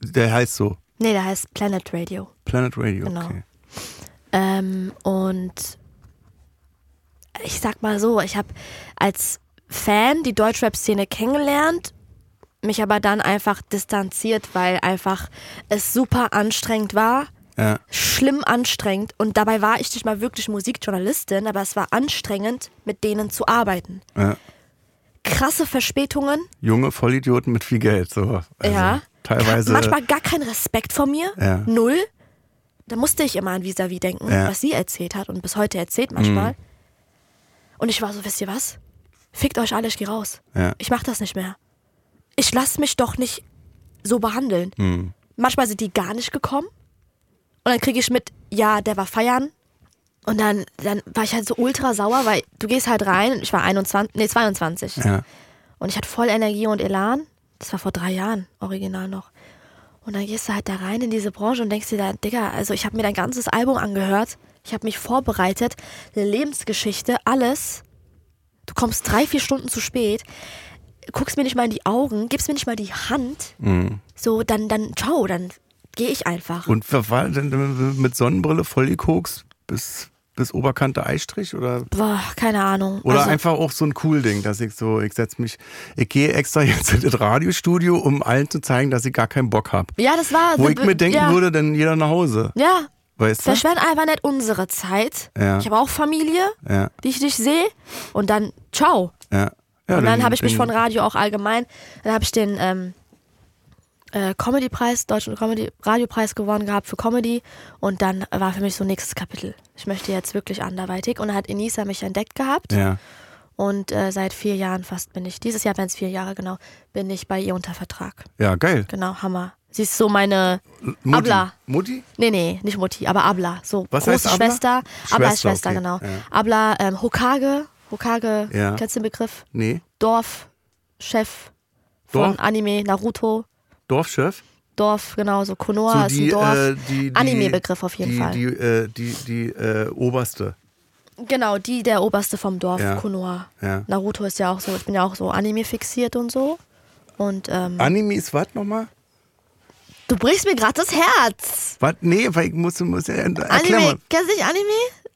Der heißt so. Nee, der heißt Planet Radio. Planet Radio. Genau. Okay. Ähm, und ich sag mal so, ich habe als Fan die Deutschrap-Szene kennengelernt, mich aber dann einfach distanziert, weil einfach es super anstrengend war. Ja. Schlimm anstrengend. Und dabei war ich nicht mal wirklich Musikjournalistin, aber es war anstrengend, mit denen zu arbeiten. ja. Krasse Verspätungen, Junge Vollidioten mit viel Geld. So. Also ja. Teilweise. Manchmal gar kein Respekt vor mir. Ja. Null. Da musste ich immer an Vis-a-vis denken. Mhm. was sie erzählt hat und bis heute erzählt manchmal. Und ich war so, wisst ihr was? Fickt euch alle, ich geh raus. Ich mach das nicht mehr. Ich lass mich doch nicht so behandeln. Hm. Manchmal sind die gar nicht gekommen. Und dann kriege ich mit, ja, der war feiern. Und dann, dann war ich halt so ultra sauer, weil du gehst halt rein, ich war 21, nee, 22. Ja. Und ich hatte voll Energie und Elan. Das war vor drei Jahren, original noch. Und dann gehst du halt da rein in diese Branche und denkst dir da, Digga, also ich habe mir dein ganzes Album angehört. Ich habe mich vorbereitet, eine Lebensgeschichte, alles. Du kommst drei, vier Stunden zu spät, guckst mir nicht mal in die Augen, gibst mir nicht mal die Hand. So, dann, dann, ciao, dann gehe ich einfach. Und wer war denn mit Sonnenbrille voll gekokst bis, bis Oberkante Eistrich? Oder, Boah, keine Ahnung. oder also, einfach auch so ein cool Ding, dass ich so, ich setz mich, ich gehe extra (laughs) jetzt in das Radiostudio, um allen zu zeigen, dass ich gar keinen Bock habe. Ja, das war. Wo ich mir denken ja, würde, dann jeder nach Hause. Ja, Weißt du? verschwend einfach nicht unsere Zeit. Ja. Ich habe auch Familie. Ja, die ich nicht sehe. Und dann, ciao. ja. Ja und dann habe ich mich von Radio auch allgemein, dann habe ich den ähm, äh, Comedy-Preis, Deutschen Comedy-Radiopreis gewonnen gehabt für Comedy. Und dann war für mich so nächstes Kapitel. Ich möchte jetzt wirklich anderweitig. Und dann hat Enisa mich entdeckt gehabt. Ja, Und äh, seit vier Jahren fast bin ich, dieses Jahr werden es vier Jahre genau, bin ich bei ihr unter Vertrag. ja, geil. Genau, Hammer. Sie ist so meine Mutti. Abla. Mutti? Nee, nee, nicht Mutti, aber Abla. So Was große heißt Abla? Schwester. Abla ist Schwester, Schwester, okay. genau. Ja. Abla, ähm, Hokage. Hokage, Ja. kennst du den Begriff? Nee. Dorfchef von Dorf? Anime, Naruto. Dorfchef? Dorf, genau, so Konoha ist ein Dorf. äh, die, die, Anime-Begriff auf jeden die, Fall. Die, äh, die, die äh, oberste. Genau, die der Oberste vom Dorf, Ja. Konoha. Ja. Naruto ist ja auch so, ich bin ja auch so Anime fixiert und so. Und ähm, Anime ist was nochmal? du brichst mir gerade das Herz. Was? Nee, weil ich muss, muss äh, erklär Anime, mal. kennst du nicht Anime?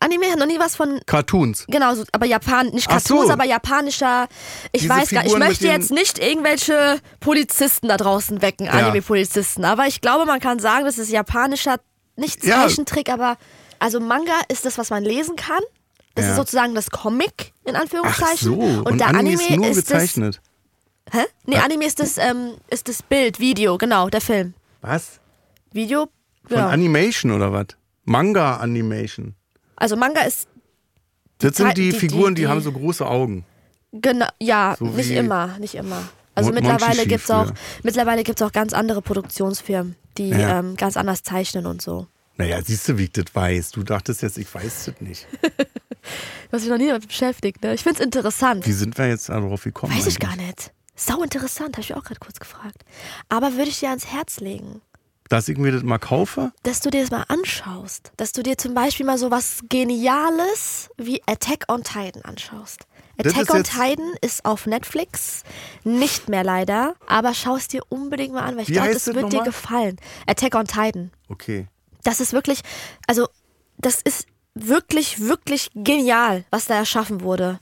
Anime hat noch nie was von Cartoons. Genau, so, aber Japan, nicht Ach so. Cartoons, aber japanischer. Ich Diese weiß gar ich Figuren mit möchte jetzt nicht irgendwelche Polizisten da draußen wecken, Anime-Polizisten. Aber ich glaube, man kann sagen, das ist japanischer, nicht Ja. Zeichentrick, aber also Manga ist das, was man lesen kann. Das Ja. ist sozusagen das Comic, in Ach Anführungszeichen. so. Und, der Anime, Anime ist nur ist gezeichnet. das. Hä? Nee, Anime ist das, ähm, ist das Bild, Video, genau, der Film. Was? Video, Von genau. Animation oder was? Manga Animation. Also Manga ist, Das sind die, die- Figuren, die, die- haben so große Augen. Genau, ja, So nicht immer, nicht immer. Also Mon- mittlerweile Monchichi gibt's auch, früher. mittlerweile gibt's auch ganz andere Produktionsfirmen, die Ja. ähm, ganz anders zeichnen und so. Naja, siehst du, wie ich das weiß. Du dachtest jetzt, ich weiß das nicht. (laughs) Du hast mich noch nie damit beschäftigt, ne? Ich find's interessant. Wie sind wir jetzt darauf gekommen? Weiß ich eigentlich? gar nicht. Sau interessant, habe ich auch gerade kurz gefragt. Aber würde ich dir ans Herz legen, Dass ich mir das mal kaufe? dass du dir das mal anschaust. Dass du dir zum Beispiel mal so was Geniales wie Attack on Titan anschaust. Attack on Titan ist auf Netflix. Nicht mehr leider. Aber schau es dir unbedingt mal an, weil ich glaube, es das wird dir gefallen. Attack on Titan. Okay. Das ist wirklich, also das ist wirklich, wirklich genial, was da erschaffen wurde.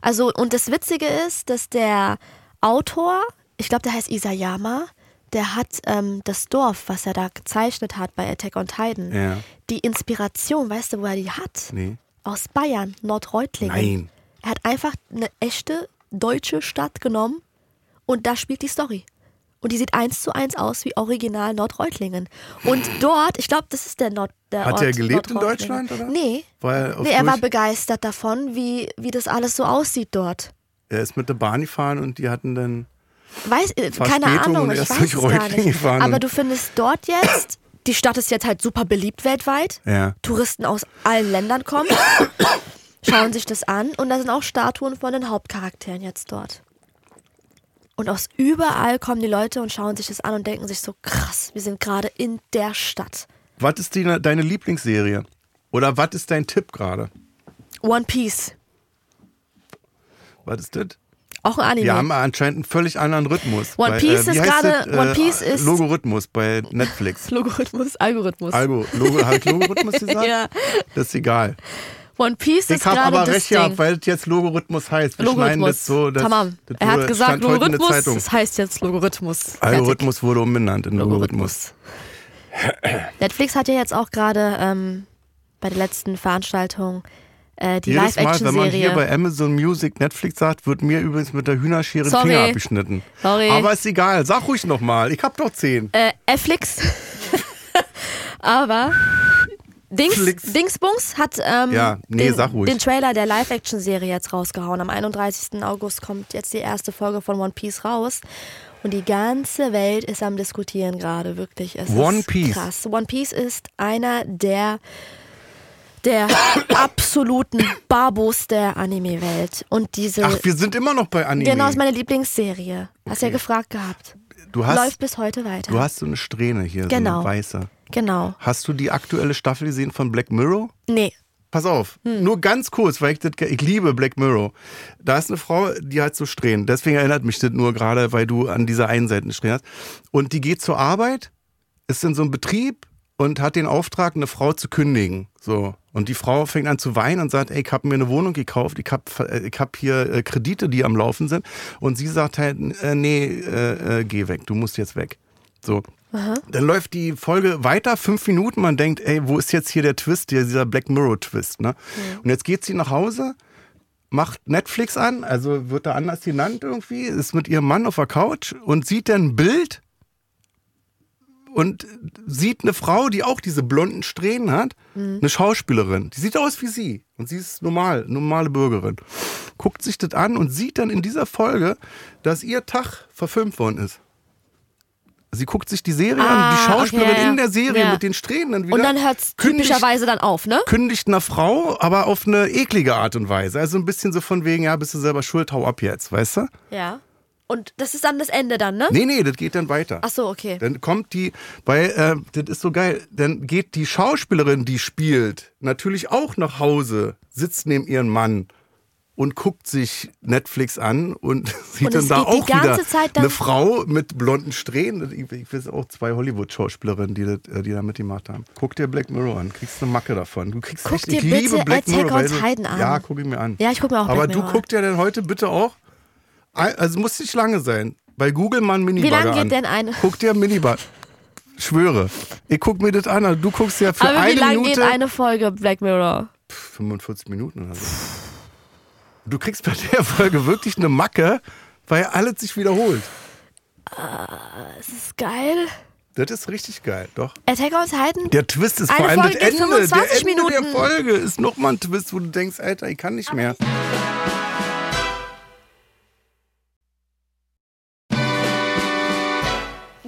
Also, und das Witzige ist, dass der Autor, ich glaube, der heißt Isayama, der hat ähm, das Dorf, was er da gezeichnet hat bei Attack on Titan, Ja. die Inspiration, weißt du, wo er die hat? Nee. Aus Bayern, Nordreutlingen. Nein. Er hat einfach eine echte deutsche Stadt genommen und da spielt die Story. Und die sieht eins zu eins aus wie Original Nordreutlingen. Und (laughs) dort, ich glaube, das ist der Nord. Der Hat Ort er gelebt in. Deutschland, oder? Nee. War er nee, er war begeistert davon, wie, wie das alles so aussieht dort. Er ist mit der Bahn gefahren und die hatten dann. Weiß, äh, keine Ahnung, ich weiß es gar nicht. Aber du findest dort jetzt, die Stadt ist jetzt halt super beliebt weltweit. Ja. Touristen aus allen Ländern kommen, (coughs) schauen sich das an und da sind auch Statuen von den Hauptcharakteren jetzt dort. Und aus überall kommen die Leute und schauen sich das an und denken sich so, krass, wir sind gerade in der Stadt. Was ist die, deine Lieblingsserie? Oder was ist dein Tipp gerade? One Piece, Was ist das? Auch ein Anime. Wir haben anscheinend einen völlig anderen Rhythmus. One Bei, Piece wie ist heißt gerade-? One Piece ist- Logorithmus bei Netflix. (laughs) Logarithmus, Algorithmus. Algo, Logo, habe ich Logorithmus (laughs) gesagt? Ja. Das ist egal. One Piece Ich ist habe gerade aber das recht Ding. gehabt, weil es jetzt Logorithmus heißt. Wir das so. Das, Tamam. das er hat gesagt Zeitung. das heißt jetzt Logarithmus. Fertig. Algorithmus wurde umbenannt in Logarithmus. Netflix hat ja jetzt auch gerade ähm, bei der letzten Veranstaltung äh, die Jedes Mal, wenn man hier Live-Action-Serie. bei Amazon Music Netflix sagt, wird mir übrigens mit der Hühnerschere Sorry. Finger abgeschnitten. Sorry. Aber ist egal, sag ruhig nochmal. Ich hab doch zehn. Äh, Netflix. (laughs) Aber Dings, Flix. Dingsbums hat ähm, Ja, nee, den, sag ruhig. den Trailer der Live-Action-Serie jetzt rausgehauen. Am 31. August kommt jetzt die erste Folge von One Piece raus. Und die ganze Welt ist am Diskutieren gerade, wirklich. Es One ist Piece. Krass. One Piece ist einer der, der (coughs) absoluten Babos der Anime-Welt. Und diese. Ach, wir sind immer noch bei Anime. genau, ist meine Lieblingsserie. Hast ja Okay. gefragt gehabt. du, hast, Läuft bis heute weiter. du hast so eine Strähne hier, so Genau. eine weiße. genau. Hast du die aktuelle Staffel gesehen von Black Mirror? Nee. Pass auf, Hm. nur ganz kurz, weil ich das, ich liebe Black Mirror. Da ist eine Frau, die hat so Strähnen. Deswegen erinnert mich das nur gerade, weil du an dieser einen Seite eine Strähne hast. Und die geht zur Arbeit, ist in so einem Betrieb und hat den Auftrag, eine Frau zu kündigen. So. Und die Frau fängt an zu weinen und sagt, ey, ich habe mir eine Wohnung gekauft, ich habe ich hab hier äh, Kredite, die am Laufen sind. Und sie sagt halt, äh, nee, äh, äh, geh weg, du musst jetzt weg. So. Dann läuft die Folge weiter, fünf Minuten. Man denkt, ey, wo ist jetzt hier der Twist, dieser Black Mirror-Twist? Ne? Und jetzt geht sie nach Hause, macht Netflix an, also wird da anders genannt irgendwie, ist mit ihrem Mann auf der Couch und sieht dann ein Bild und sieht eine Frau, die auch diese blonden Strähnen hat, eine Schauspielerin. Die sieht aus wie sie und sie ist normal, normale Bürgerin. Guckt sich das an und sieht dann in dieser Folge, dass ihr Tag verfilmt worden ist. Sie guckt sich die Serie ah, an, die Schauspielerin okay, ja. in der Serie ja. mit den Strähnen wieder. Und dann hört es typischerweise dann auf, ne? Kündigt einer Frau, aber auf eine eklige Art und Weise. Also ein bisschen so von wegen, ja, bist du selber schuld, hau ab jetzt, weißt du? Ja. Und das ist dann das Ende dann, ne? Nee, nee, das geht dann weiter. Ach so, okay. Dann kommt die, weil, äh, das ist so geil, dann geht die Schauspielerin, die spielt, natürlich auch nach Hause, sitzt neben ihren Mann und guckt sich Netflix an und (laughs) sieht Und dann da auch wieder Zeit dann- eine Frau mit blonden Strähnen. Ich, ich weiß auch zwei Hollywood-Schauspielerinnen, die, das, äh, die da mitgemacht haben. Guck dir Black Mirror an, kriegst eine Macke davon. Du kriegst Guck echt, dir ich liebe bitte Black Attack Mirror. weil du- an. Ja, guck ich mir an. Ja, ich guck mir auch Aber Black du Mirror guck dir denn heute bitte auch, also muss nicht lange sein, bei Google mal einen Minibagger Wie lang geht an. denn eine? Guck dir Minibagger. Schwöre. Ich guck mir das an. also Du guckst ja für Aber eine wie lang Minute. geht eine Folge Black Mirror? 45 Minuten oder so. Du kriegst bei der Folge wirklich eine Macke, weil alles sich wiederholt. Das ist geil. Das ist richtig geil, doch. Attack on Titan? Der Twist ist Eine vor allem Folge das Ende. Der 25 Ende der Minuten. Folge ist nochmal ein Twist, wo du denkst, Alter, ich kann nicht mehr.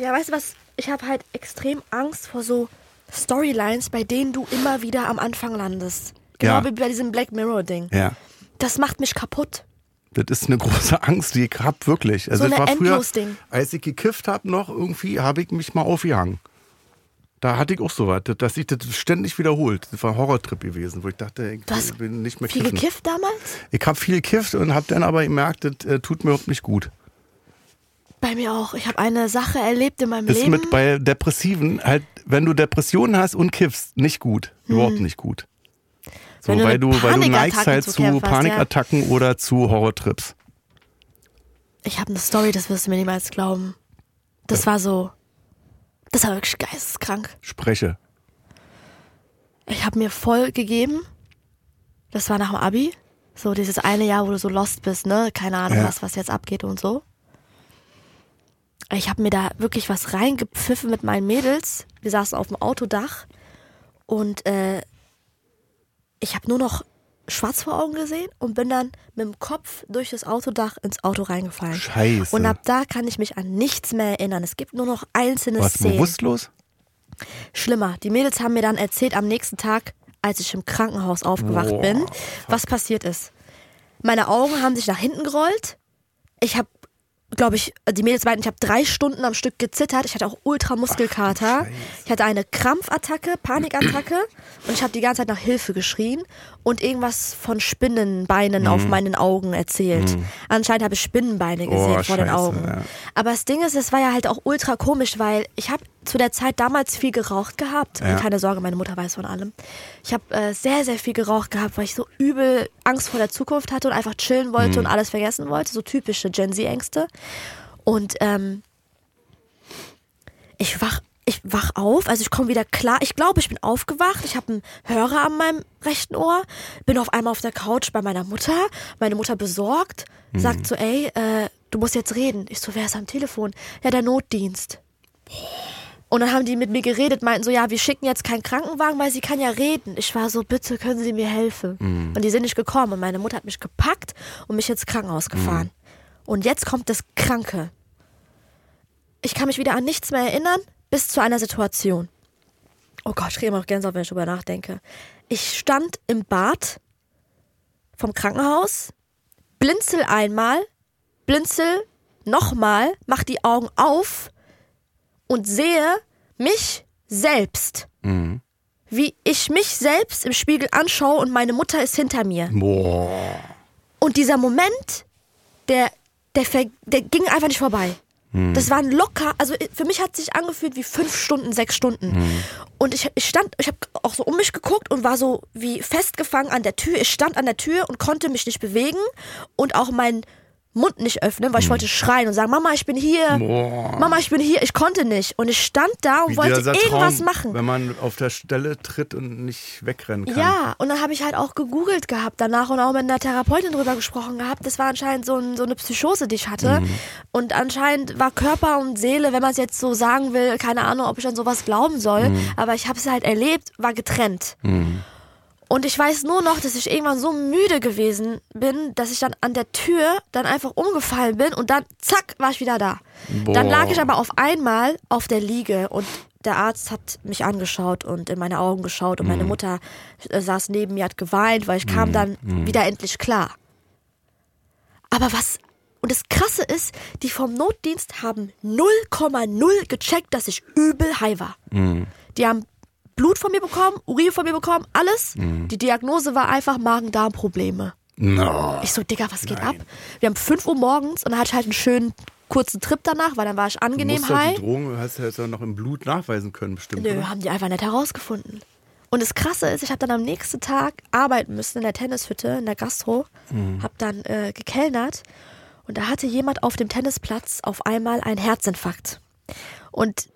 Ja, weißt du was? Ich habe halt extrem Angst vor so Storylines, bei denen du immer wieder am Anfang landest. Genau Ja. wie bei diesem Black Mirror-Ding. Ja. Das macht mich kaputt. Das ist eine (laughs) große Angst, die ich hab wirklich. Also So das war früher, als ich gekifft hab noch, irgendwie habe ich mich mal aufgehangen. Da hatte ich auch so was, dass sich das ständig wiederholt. Das war ein Horrortrip gewesen, wo ich dachte, ich Du will nicht mehr Viel kiffen. gekifft damals? Ich habe viel gekifft und habe dann aber gemerkt, das äh, tut mir überhaupt nicht gut. Bei mir auch. Ich habe eine Sache erlebt in meinem Ist Leben. mit bei Depressiven halt, wenn du Depressionen hast und kiffst, nicht gut. Überhaupt nicht gut. So, Hm. Weil, du, weil du Panikattacken neigst halt zu zu hast, ja. Panikattacken oder zu Horrortrips. Ich habe eine Story, das wirst du mir niemals glauben. Das war so. Das war wirklich geisteskrank. Spreche. Ich habe mir voll gegeben. Das war nach dem Abi. So dieses eine Jahr, wo du so lost bist, ne? Keine Ahnung, Ja. was, was jetzt abgeht und so. Ich habe mir da wirklich was reingepfiffen mit meinen Mädels. Wir saßen auf dem Autodach und äh, ich habe nur noch schwarz vor Augen gesehen und bin dann mit dem Kopf durch das Autodach ins Auto reingefallen. Scheiße. Und ab da kann ich mich an nichts mehr erinnern. Es gibt nur noch einzelne Warst Szenen. bewusstlos? Schlimmer. Die Mädels haben mir dann erzählt am nächsten Tag, als ich im Krankenhaus aufgewacht Boah, bin, was passiert ist. Meine Augen haben sich nach hinten gerollt. Ich habe, glaube ich, die Mädels meinten, ich habe drei Stunden am Stück gezittert. Ich hatte auch Ultramuskelkater. Ich hatte eine Krampfattacke, Panikattacke und ich habe die ganze Zeit nach Hilfe geschrien und irgendwas von Spinnenbeinen Mhm. auf meinen Augen erzählt. Anscheinend habe ich Spinnenbeine gesehen Oh, vor den scheiße, Augen. ja. Aber das Ding ist, es war ja halt auch ultra komisch, weil ich habe zu der Zeit damals viel geraucht gehabt. Ja. Keine Sorge, meine Mutter weiß von allem. Ich habe äh, sehr, sehr viel geraucht gehabt, weil ich so übel Angst vor der Zukunft hatte und einfach chillen wollte und alles vergessen wollte. So typische Gen Z-Ängste. Und ähm, ich wach, ich wach auf, also ich komme wieder klar. Ich glaube, ich bin aufgewacht. Ich habe einen Hörer an meinem rechten Ohr. Bin auf einmal auf der Couch bei meiner Mutter. Meine Mutter besorgt, sagt so, ey, äh, du musst jetzt reden. Ich so, wer ist am Telefon? Ja, der Notdienst. Und dann haben die mit mir geredet, meinten so, ja, wir schicken jetzt keinen Krankenwagen, weil sie kann ja reden. Ich war so, bitte können Sie mir helfen. Und die sind nicht gekommen. Und meine Mutter hat mich gepackt und mich ins Krankenhaus gefahren. Und jetzt kommt das Kranke. Ich kann mich wieder an nichts mehr erinnern, bis zu einer Situation. Oh Gott, ich kriege immer noch Gänsehaut, wenn ich drüber nachdenke. Ich stand im Bad vom Krankenhaus, blinzel einmal, blinzel nochmal, mach die Augen auf und sehe mich selbst. Wie ich mich selbst im Spiegel anschaue und meine Mutter ist hinter mir. Boah. Und dieser Moment, der, der, der ging einfach nicht vorbei. Das waren locker, also für mich hat es sich angefühlt wie fünf Stunden, sechs Stunden. Und ich, ich stand, ich habe auch so um mich geguckt und war so wie festgefangen an der Tür. Ich stand an der Tür und konnte mich nicht bewegen und auch meinen Mund nicht öffnen, weil ich wollte schreien und sagen, Mama, ich bin hier. Boah. Mama, ich bin hier. Ich konnte nicht. Und ich stand da und Wie wollte dieser irgendwas Traum, machen. Wenn man auf der Stelle tritt und nicht wegrennen kann. Ja, und dann habe ich halt auch gegoogelt gehabt danach und auch mit einer Therapeutin drüber gesprochen gehabt. Das war anscheinend so, ein, so eine Psychose, die ich hatte. Und anscheinend war Körper und Seele, wenn man es jetzt so sagen will, keine Ahnung, ob ich an sowas glauben soll, aber ich habe es halt erlebt, war getrennt. Und ich weiß nur noch, dass ich irgendwann so müde gewesen bin, dass ich dann an der Tür dann einfach umgefallen bin und dann zack, war ich wieder da. Boah. Dann lag ich aber auf einmal auf der Liege und der Arzt hat mich angeschaut und in meine Augen geschaut und Mhm. meine Mutter äh, saß neben mir, hat geweint, weil ich kam dann Mhm. wieder endlich klar. Aber was, und das Krasse ist, die vom Notdienst haben 0,0 gecheckt, dass ich übel high war. Mhm. Die haben Blut von mir bekommen, Urin von mir bekommen, alles. Mhm. Die Diagnose war einfach Magen-Darm-Probleme. No. Ich so, Digga, was geht ab? Wir haben 5 Uhr morgens und dann hatte ich halt einen schönen kurzen Trip danach, weil dann war ich Du angenehm musst doch high. die Drogen hast du jetzt auch noch im Blut nachweisen können, bestimmt. Nö, oder? haben die einfach nicht herausgefunden. Und das Krasse ist, ich habe dann am nächsten Tag arbeiten müssen in der Tennishütte, in der Gastro, Mhm. habe dann äh, gekellnert und da hatte jemand auf dem Tennisplatz auf einmal einen Herzinfarkt. Und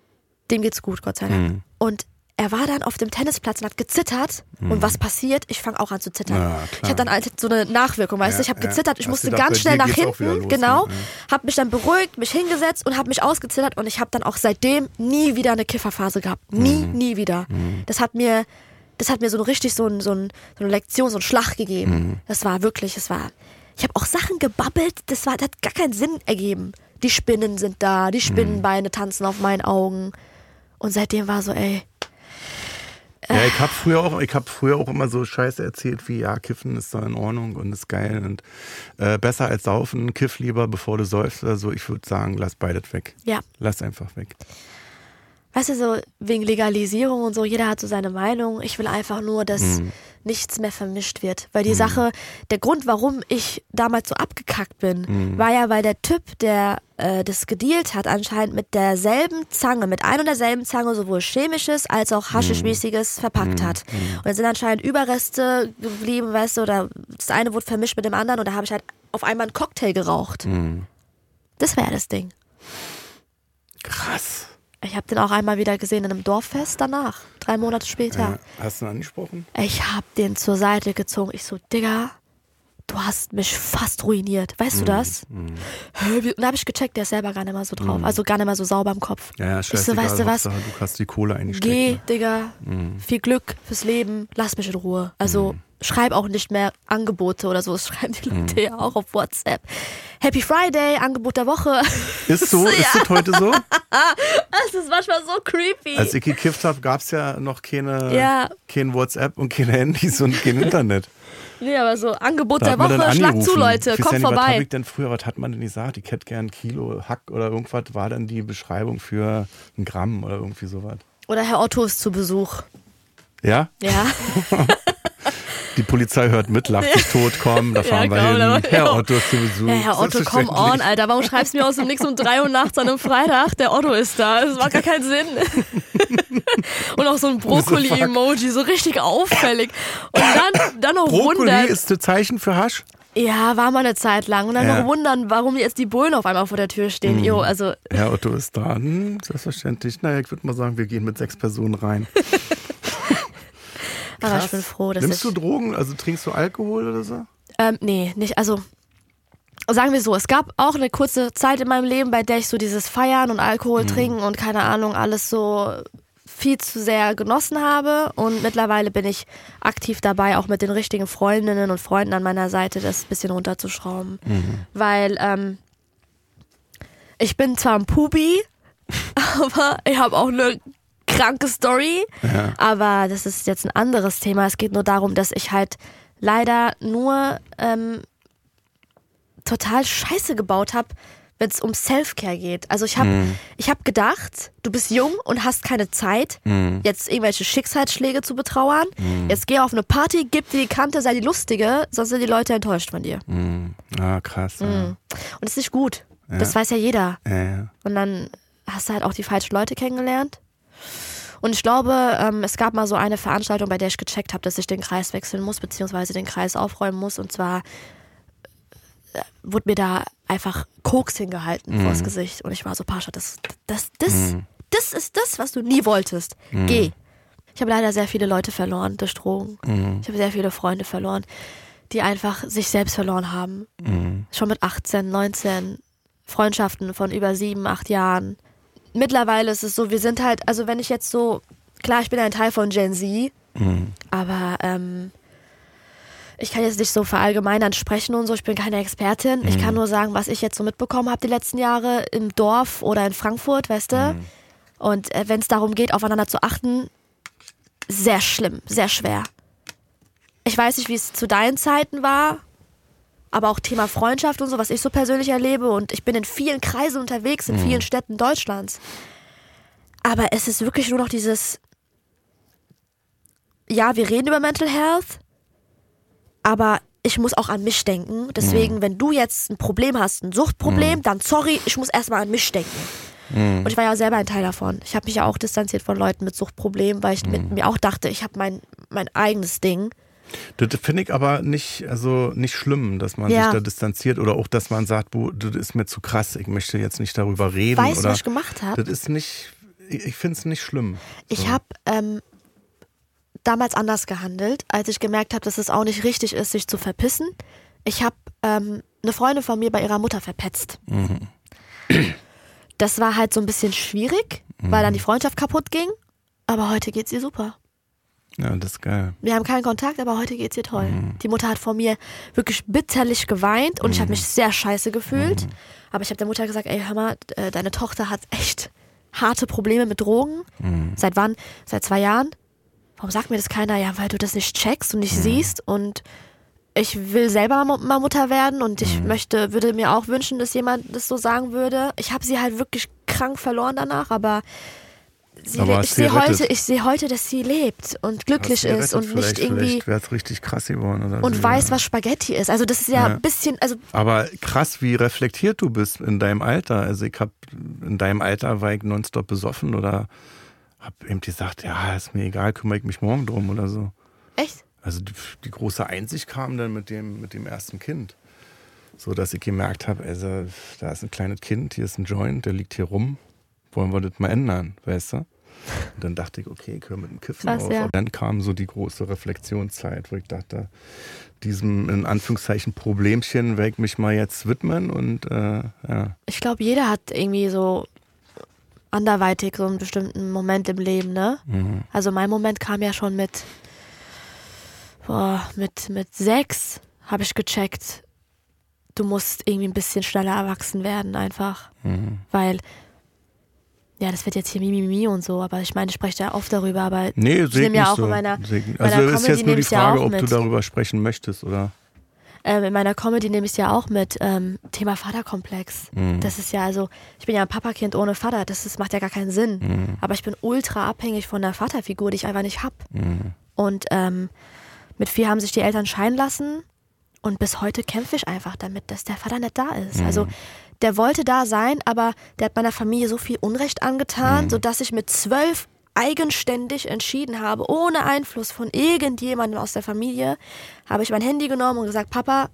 dem geht's gut, Gott sei Dank. Mhm. Und er war dann auf dem Tennisplatz und hat gezittert. Und was passiert? Ich fange auch an zu zittern. Mhm. Ja, ich hatte dann halt so eine Nachwirkung, weißt Ja, du? Ich habe ja. gezittert, ich Hast musste gedacht, ganz schnell nach hinten, los, genau. ne? Hab mich dann beruhigt, mich hingesetzt und habe mich ausgezittert und ich habe dann auch seitdem nie wieder eine Kifferphase gehabt. Nie, Mhm. nie wieder. Das hat mir, das hat mir so richtig so, ein, so, ein, so eine Lektion, so einen Schlag gegeben. Mhm. Das war wirklich, das war. Ich habe auch Sachen gebabbelt, das war, das hat gar keinen Sinn ergeben. Die Spinnen sind da, die Spinnenbeine tanzen auf meinen Augen. Und seitdem war so, ey, Ja, ich habe früher auch, ich habe früher auch immer so Scheiße erzählt wie ja, Kiffen ist da in Ordnung und ist geil und äh, besser als Saufen, kiff lieber, bevor du säufst oder so. Ich würde sagen, lass beides weg. ja. Lass einfach weg. Weißt du, so wegen Legalisierung und so, jeder hat so seine Meinung. Ich will einfach nur, dass nichts mehr vermischt wird. Weil die Sache, der Grund, warum ich damals so abgekackt bin, war ja, weil der Typ, der äh, das gedealt hat, anscheinend mit derselben Zange, mit ein und derselben Zange sowohl chemisches als auch haschischmäßiges verpackt hat. Und da sind anscheinend Überreste geblieben, weißt du, oder das eine wurde vermischt mit dem anderen und da habe ich halt auf einmal einen Cocktail geraucht. Das wäre das Ding. Krass. Ich habe den auch einmal wieder gesehen in einem Dorffest danach, drei Monate später. Ja. Hast du ihn angesprochen? Ich hab den zur Seite gezogen. Ich so, Digga, du hast mich fast ruiniert. Weißt du Mhm, das? Wie- Und da habe ich gecheckt, der ist selber gar nicht mehr so drauf. Also gar nicht mehr so sauber im Kopf. Ja, ja, ich so, weißt du was? Du hast die Kohle eingesteckt. Geh, ne? Digga. Viel Glück fürs Leben. Lass mich in Ruhe. Also Mhm. schreib auch nicht mehr Angebote oder so. Das schreiben die Leute ja auch auf WhatsApp. Happy Friday, Angebot der Woche. Ist so? (laughs) Ist das heute so? Das ist manchmal so creepy. Als ich gekifft habe, gab es ja noch keine, Ja. kein WhatsApp und keine Handys und kein Internet. nee, aber so Angebot Da der Woche. Schlag zu, Leute. Kommt ja Was vorbei. habe ich denn früher, was hat man denn gesagt? Ich hätte gern ein Kilo Hack oder irgendwas, war dann die Beschreibung für ein Gramm oder irgendwie sowas. Oder Herr Otto ist zu Besuch. Ja? Ja. (laughs) Die Polizei hört mit, lacht sich tot, komm, da (laughs) fahren wir komm, hin. Herr ja. Otto ist zu Besuch. Ja, Herr Otto, come on, Alter. Warum schreibst du mir aus dem Nix um 3 Uhr nachts an einem Freitag? Der Otto ist da. Das macht gar keinen Sinn. (laughs) Und auch so ein Brokkoli-Emoji, so richtig auffällig. Und dann, dann noch Brokkoli wundern. ist das Zeichen für Hasch? Ja, war mal eine Zeit lang. Und dann Ja. noch wundern, warum jetzt die Bullen auf einmal vor der Tür stehen. Jo, also, Herr Otto ist da. Hm, selbstverständlich. Naja, ich würde mal sagen, wir gehen mit sechs Personen rein. (laughs) aber ich bin froh, dass Nimmst ich. du Drogen? Also trinkst du Alkohol oder so? Ähm, nee, nicht. Also, sagen wir so, es gab auch eine kurze Zeit in meinem Leben, bei der ich so dieses Feiern und Alkohol Mhm. trinken und keine Ahnung, alles so viel zu sehr genossen habe. Und mittlerweile bin ich aktiv dabei, auch mit den richtigen Freundinnen und Freunden an meiner Seite, das ein bisschen runterzuschrauben. Mhm. Weil ähm, ich bin zwar ein Pubi, (laughs) aber ich habe auch eine kranke Story. Ja. Aber das ist jetzt ein anderes Thema. Es geht nur darum, dass ich halt leider nur ähm, total Scheiße gebaut habe, wenn es um Self-Care geht. Also ich habe ich hab gedacht, du bist jung und hast keine Zeit, jetzt irgendwelche Schicksalsschläge zu betrauern. Jetzt geh auf eine Party, gib dir die Kante, sei die Lustige, sonst sind die Leute enttäuscht von dir. Hm. Ah, krass. Ja. Und das ist nicht gut. Das weiß ja jeder. Ja, ja. Und dann hast du halt auch die falschen Leute kennengelernt. Und ich glaube, ähm, es gab mal so eine Veranstaltung, bei der ich gecheckt habe, dass ich den Kreis wechseln muss, beziehungsweise den Kreis aufräumen muss. Und zwar äh, wurde mir da einfach Koks hingehalten vors Gesicht. Und ich war so, Pascha, das, das, das, das ist das, was du nie wolltest. Geh. Ich habe leider sehr viele Leute verloren durch Drogen. Ich habe sehr viele Freunde verloren, die einfach sich selbst verloren haben. Schon mit 18, 19, Freundschaften von über sieben, acht Jahren. Mittlerweile ist es so, wir sind halt, also wenn ich jetzt so, klar, ich bin ein Teil von Gen Z, aber ähm, ich kann jetzt nicht so verallgemeinern sprechen und so, ich bin keine Expertin. Ich kann nur sagen, was ich jetzt so mitbekommen habe die letzten Jahre im Dorf oder in Frankfurt, weißt du? Und äh, wenn es darum geht, aufeinander zu achten, sehr schlimm, sehr schwer. Ich weiß nicht, wie es zu deinen Zeiten war, aber auch Thema Freundschaft und so, was ich so persönlich erlebe. Und ich bin in vielen Kreisen unterwegs, in vielen Städten Deutschlands. Aber es ist wirklich nur noch dieses, ja, wir reden über Mental Health, aber ich muss auch an mich denken. Deswegen, wenn du jetzt ein Problem hast, ein Suchtproblem, dann sorry, ich muss erstmal an mich denken. Und ich war ja selber ein Teil davon. Ich habe mich ja auch distanziert von Leuten mit Suchtproblemen, weil ich mit mir auch dachte, ich habe mein, mein eigenes Ding. Das finde ich aber nicht, also nicht schlimm, dass man Ja. sich da distanziert oder auch, dass man sagt, "Boah, das ist mir zu krass, ich möchte jetzt nicht darüber reden. Weißt du, was ich gemacht habe? Das ist nicht, ich, finde es nicht schlimm. Ich habe ähm, damals anders gehandelt, als ich gemerkt habe, dass es auch nicht richtig ist, sich zu verpissen. Ich habe ähm, eine Freundin von mir bei ihrer Mutter verpetzt. Das war halt so ein bisschen schwierig, weil dann die Freundschaft kaputt ging. Aber heute geht's ihr super. Ja, das ist geil. Wir haben keinen Kontakt, aber heute geht's ihr toll. Die Mutter hat vor mir wirklich bitterlich geweint und ich habe mich sehr scheiße gefühlt. Aber ich habe der Mutter gesagt, ey, hör mal, äh, deine Tochter hat echt harte Probleme mit Drogen. Seit wann? Seit zwei Jahren. Warum sagt mir das keiner? Ja, weil du das nicht checkst und nicht siehst und ich will selber mal Mutter werden und ich möchte, würde mir auch wünschen, dass jemand das so sagen würde. Ich habe sie halt wirklich krank verloren danach, aber sie, Aber ich sehe heute, ich sehe heute, dass sie lebt und glücklich du ist und nicht irgendwie wäre es richtig krass geworden. Oder und wie, weiß, ja. was Spaghetti ist. Also das ist ja Ja. ein bisschen, also Aber krass, wie reflektiert du bist in deinem Alter. Also ich habe in deinem Alter war ich nonstop besoffen oder habe eben gesagt, ja, ist mir egal, kümmere ich mich morgen drum oder so. echt. Also die, die große Einsicht kam dann mit dem, mit dem ersten Kind. So dass ich gemerkt habe, also da ist ein kleines Kind, hier ist ein Joint, der liegt hier rum. Wollen wir das mal ändern, weißt du? Und dann dachte ich, okay, ich höre mit dem Kiffen Krass, auf. ja. Und dann kam so die große Reflexionszeit, wo ich dachte, diesem in Anführungszeichen Problemchen werde ich mich mal jetzt widmen und äh, ja. Ich glaube, jeder hat irgendwie so anderweitig so einen bestimmten Moment im Leben, ne? Mhm. Also mein Moment kam ja schon mit, boah, mit, mit sechs habe ich gecheckt, du musst irgendwie ein bisschen schneller erwachsen werden einfach. Mhm. Weil, ja, das wird jetzt hier Mimimi und so, aber ich meine, ich spreche ja oft darüber, aber Nee, ich nehme ja auch so. in meiner, Sehe ich- meiner Also ist jetzt nur die ja Frage, auch ob du mit. darüber sprechen möchtest, oder? Ähm, in meiner Comedy nehme ich es ja auch mit ähm, Thema Vaterkomplex. Mhm. Das ist ja also, ich bin ja ein Papakind ohne Vater, das ist, macht ja gar keinen Sinn. Mhm. Aber ich bin ultra abhängig von der Vaterfigur, die ich einfach nicht hab. Mhm. Und ähm, mit vier haben sich die Eltern scheiden lassen und bis heute kämpfe ich einfach damit, dass der Vater nicht da ist. Mhm. Also der wollte da sein, aber der hat meiner Familie so viel Unrecht angetan, Mhm. sodass ich mit zwölf eigenständig entschieden habe, ohne Einfluss von irgendjemandem aus der Familie, habe ich mein Handy genommen und gesagt, Papa,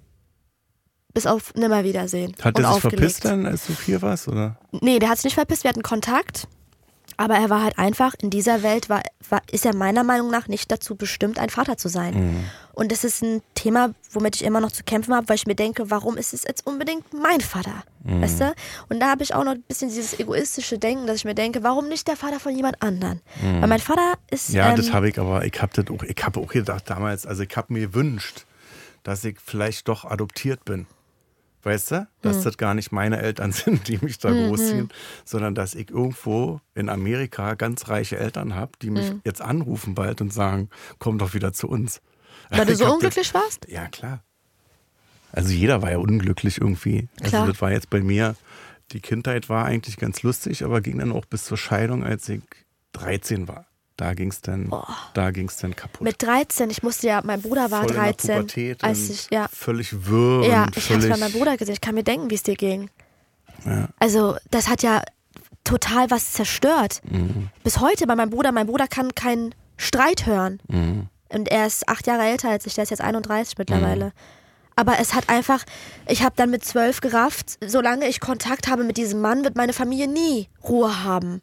bis auf Nimmerwiedersehen. Hat er sich aufgelegt. verpisst dann, als du vier warst, oder? Nee, der hat sich nicht verpisst, wir hatten Kontakt. Aber er war halt einfach, in dieser Welt war, war, ist er meiner Meinung nach nicht dazu bestimmt, ein Vater zu sein. Mhm. Und das ist ein Thema, womit ich immer noch zu kämpfen habe, weil ich mir denke, warum ist es jetzt unbedingt mein Vater? Mhm. Weißt du? Und da habe ich auch noch ein bisschen dieses egoistische Denken, dass ich mir denke, warum nicht der Vater von jemand anderen? Weil mein Vater ist. Mhm. Ja, ähm, das habe ich, aber ich habe das auch, ich habe auch gedacht damals, also ich habe mir gewünscht, dass ich vielleicht doch adoptiert bin. Weißt du? Dass das gar nicht meine Eltern (laughs) sind, die mich da großziehen, sondern dass ich irgendwo in Amerika ganz reiche Eltern habe, die mich jetzt anrufen bald und sagen, komm doch wieder zu uns. weil du (laughs) so unglücklich warst? Das, ja, klar. Also jeder war ja unglücklich irgendwie. Klar. Also das war jetzt bei mir, die Kindheit war eigentlich ganz lustig, aber ging dann auch bis zur Scheidung, als ich 13 war. Da ging es dann, da ging's dann kaputt. Mit 13, ich musste ja, mein Bruder war Voll in der 13, Pubertät als ich, ja, völlig wirr Ja, ich hab's völlig, bei meinem Bruder gesehen. Ich kann mir denken, wie es dir ging. Ja. Also, das hat ja total was zerstört. Mhm. Bis heute bei meinem Bruder. Mein Bruder kann keinen Streit hören. Mhm. Und er ist acht Jahre älter als ich. Der ist jetzt 31 mittlerweile. Aber es hat einfach, ich habe dann mit zwölf gerafft, solange ich Kontakt habe mit diesem Mann, wird meine Familie nie Ruhe haben.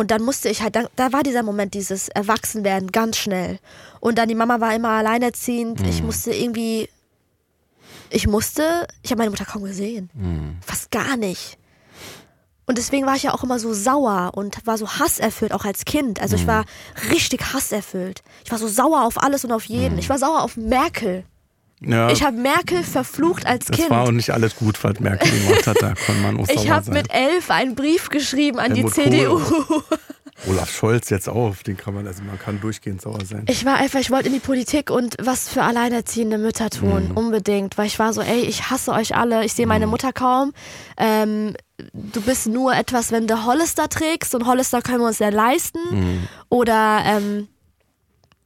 Mhm. Und dann musste ich halt, da, da war dieser Moment, dieses Erwachsenwerden ganz schnell. Und dann die Mama war immer alleinerziehend. Mhm. Ich musste irgendwie, ich musste, ich habe meine Mutter kaum gesehen. Mhm. Fast gar nicht. Und deswegen war ich ja auch immer so sauer und war so hasserfüllt, auch als Kind. Also ich war richtig hasserfüllt. Ich war so sauer auf alles und auf jeden. Ich war sauer auf Merkel. Ja. Ich habe Merkel verflucht als Das Kind. war auch nicht alles gut, was Merkel gemacht hat. Da kann man auch Ich habe mit elf einen Brief geschrieben an Helmut die CDU. Kohl. (laughs) Olaf Scholz jetzt auf, den kann man, also man kann durchgehend sauer sein. Ich war einfach, ich wollte in die Politik und was für alleinerziehende Mütter tun, Mhm. unbedingt. Weil ich war so, ey, ich hasse euch alle, ich sehe meine Mhm. Mutter kaum. Ähm, du bist nur etwas, wenn du Hollister trägst und Hollister können wir uns ja leisten. Mhm. Oder, ähm,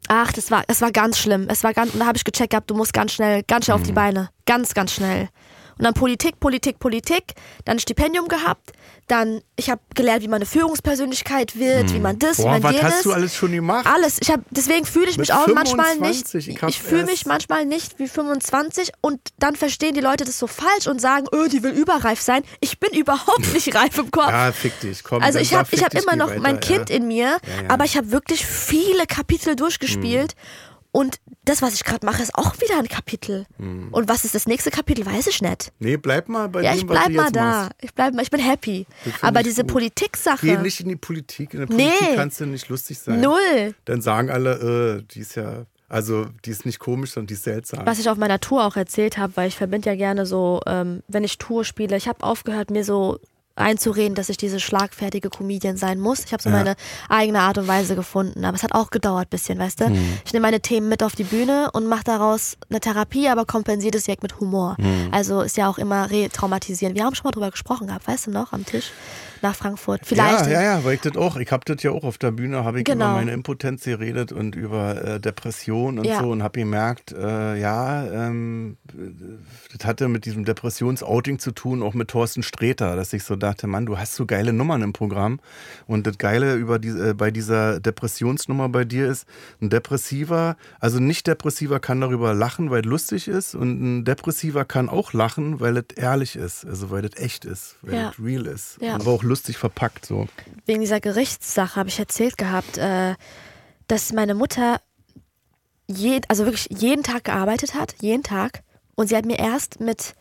ach, das war, das war ganz schlimm. Es war ganz, und da habe ich gecheckt gehabt, du musst ganz schnell, ganz schnell auf die Mhm. Beine. Ganz, ganz schnell. Und dann Politik, Politik, Politik, dann ein Stipendium gehabt, dann, ich habe gelernt, wie man eine Führungspersönlichkeit wird, wie man das, wie. Boah, man was jenes. hast du alles schon gemacht? Alles. Ich hab, deswegen fühle ich Mit mich auch manchmal 25, nicht. ich Ich, fühle mich manchmal nicht wie 25 und dann verstehen die Leute das so falsch und sagen, öh, die will überreif sein. Ich bin überhaupt (laughs) nicht reif im Kopf. Ja, fick dich, komm. also ich habe hab immer noch weiter, mein Kind ja. in mir, ja. Mhm. aber ich habe wirklich viele Kapitel durchgespielt. Und das, was ich gerade mache, ist auch wieder ein Kapitel. Mhm. Und was ist das nächste Kapitel, weiß ich nicht. Nee, bleib mal bei Ja, dem, ich was bleib du mal jetzt da. machst. Ich bleib mal, ich bin happy. Aber diese. Politik-Sache. Geh nicht in die Politik. In der Nee. Politik kannst du nicht lustig sein. Null. Dann sagen alle, äh, die ist ja, also die ist nicht komisch, sondern die ist seltsam. was ich auf meiner Tour auch erzählt habe, weil ich verbinde ja gerne so, ähm, wenn ich Tour spiele, ich habe aufgehört, mir so einzureden, dass ich diese schlagfertige Comedian sein muss. Ich habe so Ja. meine eigene Art und Weise gefunden, aber es hat auch gedauert bisschen, weißt du? Hm. Ich nehme meine Themen mit auf die Bühne und mache daraus eine Therapie, aber kompensiere das direkt mit Humor. Hm. Also ist ja auch immer retraumatisierend. Wir haben schon mal drüber gesprochen gehabt, weißt du noch, am Tisch nach Frankfurt. Vielleicht. Ja, ja, ja, weil ich das auch, ich habe das ja auch auf der Bühne, habe ich Genau. über meine Impotenz geredet und über äh, Depression und Ja. so und habe gemerkt, äh, ja, ähm, das hatte mit diesem Depressionsouting zu tun, auch mit Thorsten Sträter, dass ich so dachte, Mann, du hast so geile Nummern im Programm und das Geile über die, äh, bei dieser Depressionsnummer bei dir ist, ein Depressiver, also nicht Depressiver kann darüber lachen, weil es lustig ist und ein Depressiver kann auch lachen, weil es ehrlich ist, also weil es echt ist, weil Ja. es real ist, Ja. aber auch lustig verpackt so. wegen dieser Gerichtssache habe ich erzählt gehabt, äh, dass meine Mutter je, also wirklich jeden Tag gearbeitet hat, jeden Tag. Und sie hat mir erst mit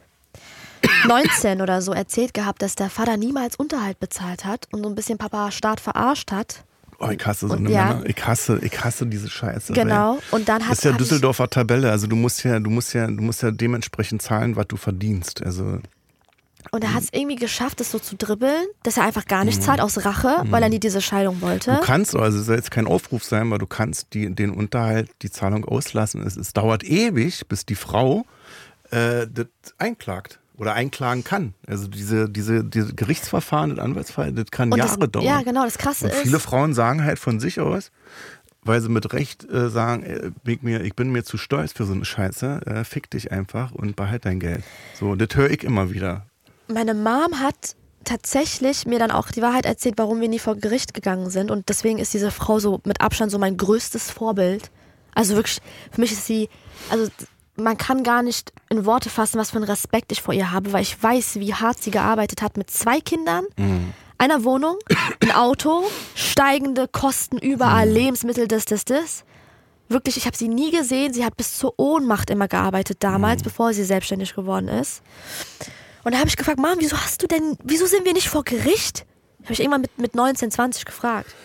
19 oder so erzählt gehabt, dass der Vater niemals Unterhalt bezahlt hat und so ein bisschen Papa Staat verarscht hat. Oh, ich hasse so Und eine ja. Männer. Ich hasse, ich hasse diese Scheiße. Genau. Ey. Und dann Das hat ist ja Düsseldorfer Tabelle. Also du musst ja, du musst ja, du musst ja dementsprechend zahlen, was du verdienst. Also Und er hat es irgendwie geschafft, das so zu dribbeln, dass er einfach gar nicht zahlt aus Rache, weil er nie diese Scheidung wollte. du kannst, also es soll jetzt kein Aufruf sein, weil du kannst die, den Unterhalt, die Zahlung auslassen. Es, es dauert ewig, bis die Frau äh, das einklagt oder einklagen kann. Also diese, diese, diese Gerichtsverfahren, das Anwaltsfall, das kann Und Jahre das, dauern. Ja, genau. Das Krasse Und ist. viele Frauen sagen halt von sich aus, weil sie mit Recht äh, sagen, äh, ich, mir, ich bin mir zu stolz für so eine Scheiße, äh, fick dich einfach und behalt dein Geld. So, das höre ich immer wieder. meine Mom hat tatsächlich mir dann auch die Wahrheit erzählt, warum wir nie vor Gericht gegangen sind. Und deswegen ist diese Frau so mit Abstand so mein größtes Vorbild. Also wirklich, für mich ist sie, also man kann gar nicht in Worte fassen, was für einen Respekt ich vor ihr habe, weil ich weiß, wie hart sie gearbeitet hat mit zwei Kindern, einer Wohnung, ein Auto, steigende Kosten überall, Lebensmittel, das, das, das. Wirklich, ich habe sie nie gesehen. Sie hat bis zur Ohnmacht immer gearbeitet damals, bevor sie selbstständig geworden ist. Und da habe ich gefragt, Mom, wieso hast du denn, wieso sind wir nicht vor Gericht? Habe ich irgendwann mit, mit 19, 20 gefragt.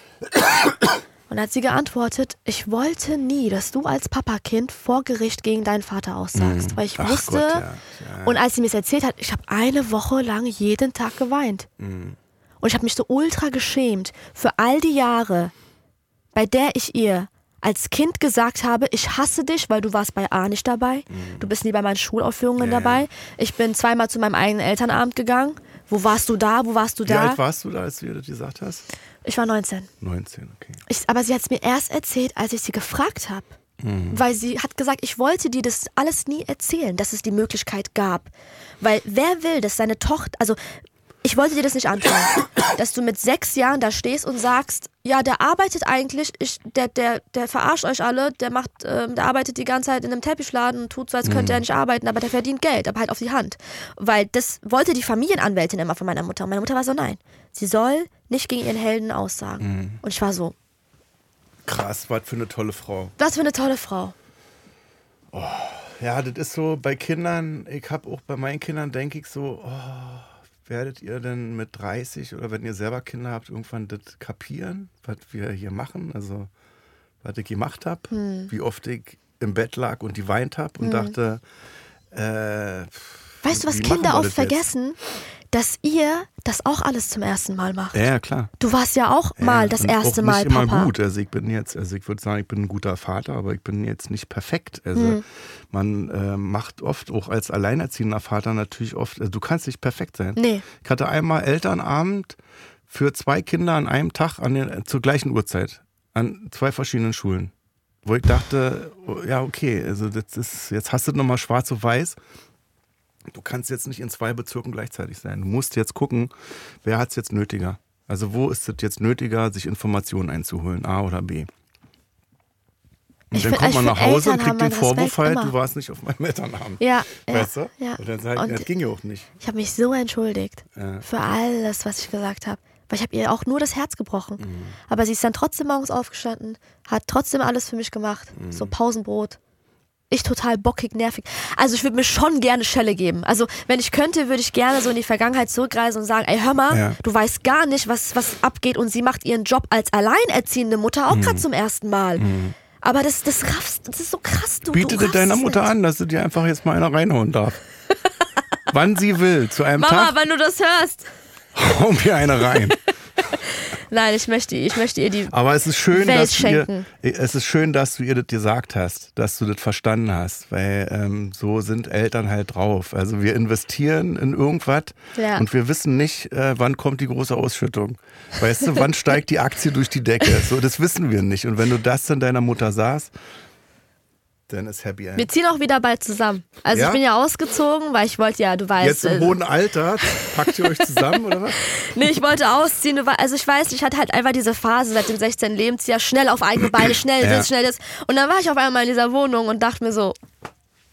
Und hat sie geantwortet, ich wollte nie, dass du als Papakind vor Gericht gegen deinen Vater aussagst. Weil ich Ach wusste, Gott, ja. Ja. und als sie mir das erzählt hat, ich habe eine Woche lang jeden Tag geweint. Mhm. Und ich habe mich so ultra geschämt für all die Jahre, bei der ich ihr als Kind gesagt habe, ich hasse dich, weil du warst bei A nicht dabei. Du bist nie bei meinen Schulaufführungen Mhm. Ja, dabei. Ich bin zweimal zu meinem eigenen Elternabend gegangen. Wo warst du da? Wo warst du Wie da? alt warst du da, als du ihr das gesagt hast? Ich war 19. 19, okay. Ich, aber sie hat es mir erst erzählt, als ich sie gefragt habe. Mhm. Weil sie hat gesagt, ich wollte dir das alles nie erzählen, dass es die Möglichkeit gab. Weil wer will, dass seine Tochter, also ich wollte dir das nicht antun, (coughs) dass du mit sechs Jahren da stehst und sagst, ja, der arbeitet eigentlich, ich, der, der, der verarscht euch alle, der macht, ähm, der arbeitet die ganze Zeit in einem Teppichladen und tut so, als könnte er nicht arbeiten, aber der verdient Geld, aber halt auf die Hand. Weil das wollte die Familienanwältin immer von meiner Mutter. Und meine Mutter war so, nein, sie soll nicht gegen ihren Helden aussagen. Und ich war so, Krass, was für eine tolle Frau. was für eine tolle Frau. Ja, das ist so bei Kindern, ich habe auch bei meinen Kindern, denke ich so, oh, werdet ihr denn mit 30 oder wenn ihr selber Kinder habt, irgendwann das kapieren, was wir hier machen? Also, was ich gemacht habe, Hm. wie oft ich im Bett lag und die weint habe und dachte, äh, Weißt du, was Kinder oft das jetzt? Dass ihr das auch alles zum ersten Mal macht. Ja, klar. Du warst ja auch mal Ja, das und erste auch Mal nicht immer Papa. gut. Also ich bin jetzt, also ich würde sagen, ich bin ein guter Vater, aber ich bin jetzt nicht perfekt. Also Hm. man äh, macht oft auch als alleinerziehender Vater natürlich oft, also du kannst nicht perfekt sein. Nee. Ich hatte einmal Elternabend für zwei Kinder an einem Tag an den, zur gleichen Uhrzeit an zwei verschiedenen Schulen, wo ich dachte, oh, ja okay, also das ist jetzt hast du noch mal Schwarz auf Weiß. Du kannst jetzt nicht in zwei Bezirken gleichzeitig sein. Du musst jetzt gucken, wer hat es jetzt nötiger. Also wo ist es jetzt nötiger, sich Informationen einzuholen, A oder B? Und Ich dann kommt man nach Hause und Eltern haben kriegt den Vorwurf halt, du warst nicht auf meinem Elternabend. Ja, ja, (laughs) Weißt du? ja. Und dann sag ich, Und das ging ja auch nicht. Ich habe mich so entschuldigt Ja. für alles, was ich gesagt habe. Weil ich habe ihr auch nur das Herz gebrochen. Mhm. Aber sie ist dann trotzdem morgens aufgestanden, hat trotzdem alles für mich gemacht. Mhm. So Pausenbrot. Ich total bockig, nervig. Also ich würde mir schon gerne Schelle geben. Also wenn ich könnte, würde ich gerne so in die Vergangenheit zurückreisen und sagen, ey hör mal, Ja. du weißt gar nicht, was, was abgeht und sie macht ihren Job als alleinerziehende Mutter auch Mhm. gerade zum ersten Mal. Aber das, das raffst, das ist so krass. Du, Biete dir deiner Mutter an, dass du dir einfach jetzt mal einer reinhauen darf. (laughs) Wann sie will, zu einem Mama, Tag, wenn du das hörst. hau mir eine rein. (laughs) Nein, ich möchte, ich möchte ihr die Aber es ist schön, Welt dass du ihr, schenken. es ist schön, dass du ihr das gesagt hast, dass du das verstanden hast, weil ähm, so sind Eltern halt drauf. Also wir investieren in irgendwas Ja. und wir wissen nicht, äh, wann kommt die große Ausschüttung. Weißt du, wann (laughs) steigt die Aktie durch die Decke? So, das wissen wir nicht. Und wenn du das dann deiner Mutter sagst, dann ist Happy End. Wir ziehen auch wieder bald zusammen. Also Ja? ich bin ja ausgezogen, weil ich wollte ja, du weißt. Jetzt im äh, hohen Alter, packt ihr euch zusammen oder was? (laughs) nee, ich wollte ausziehen. Also ich weiß, ich hatte halt einfach diese Phase seit dem 16. Lebensjahr, schnell auf eigene Beine, schnell Ja. das, schnell das. Und dann war ich auf einmal in dieser Wohnung und dachte mir so,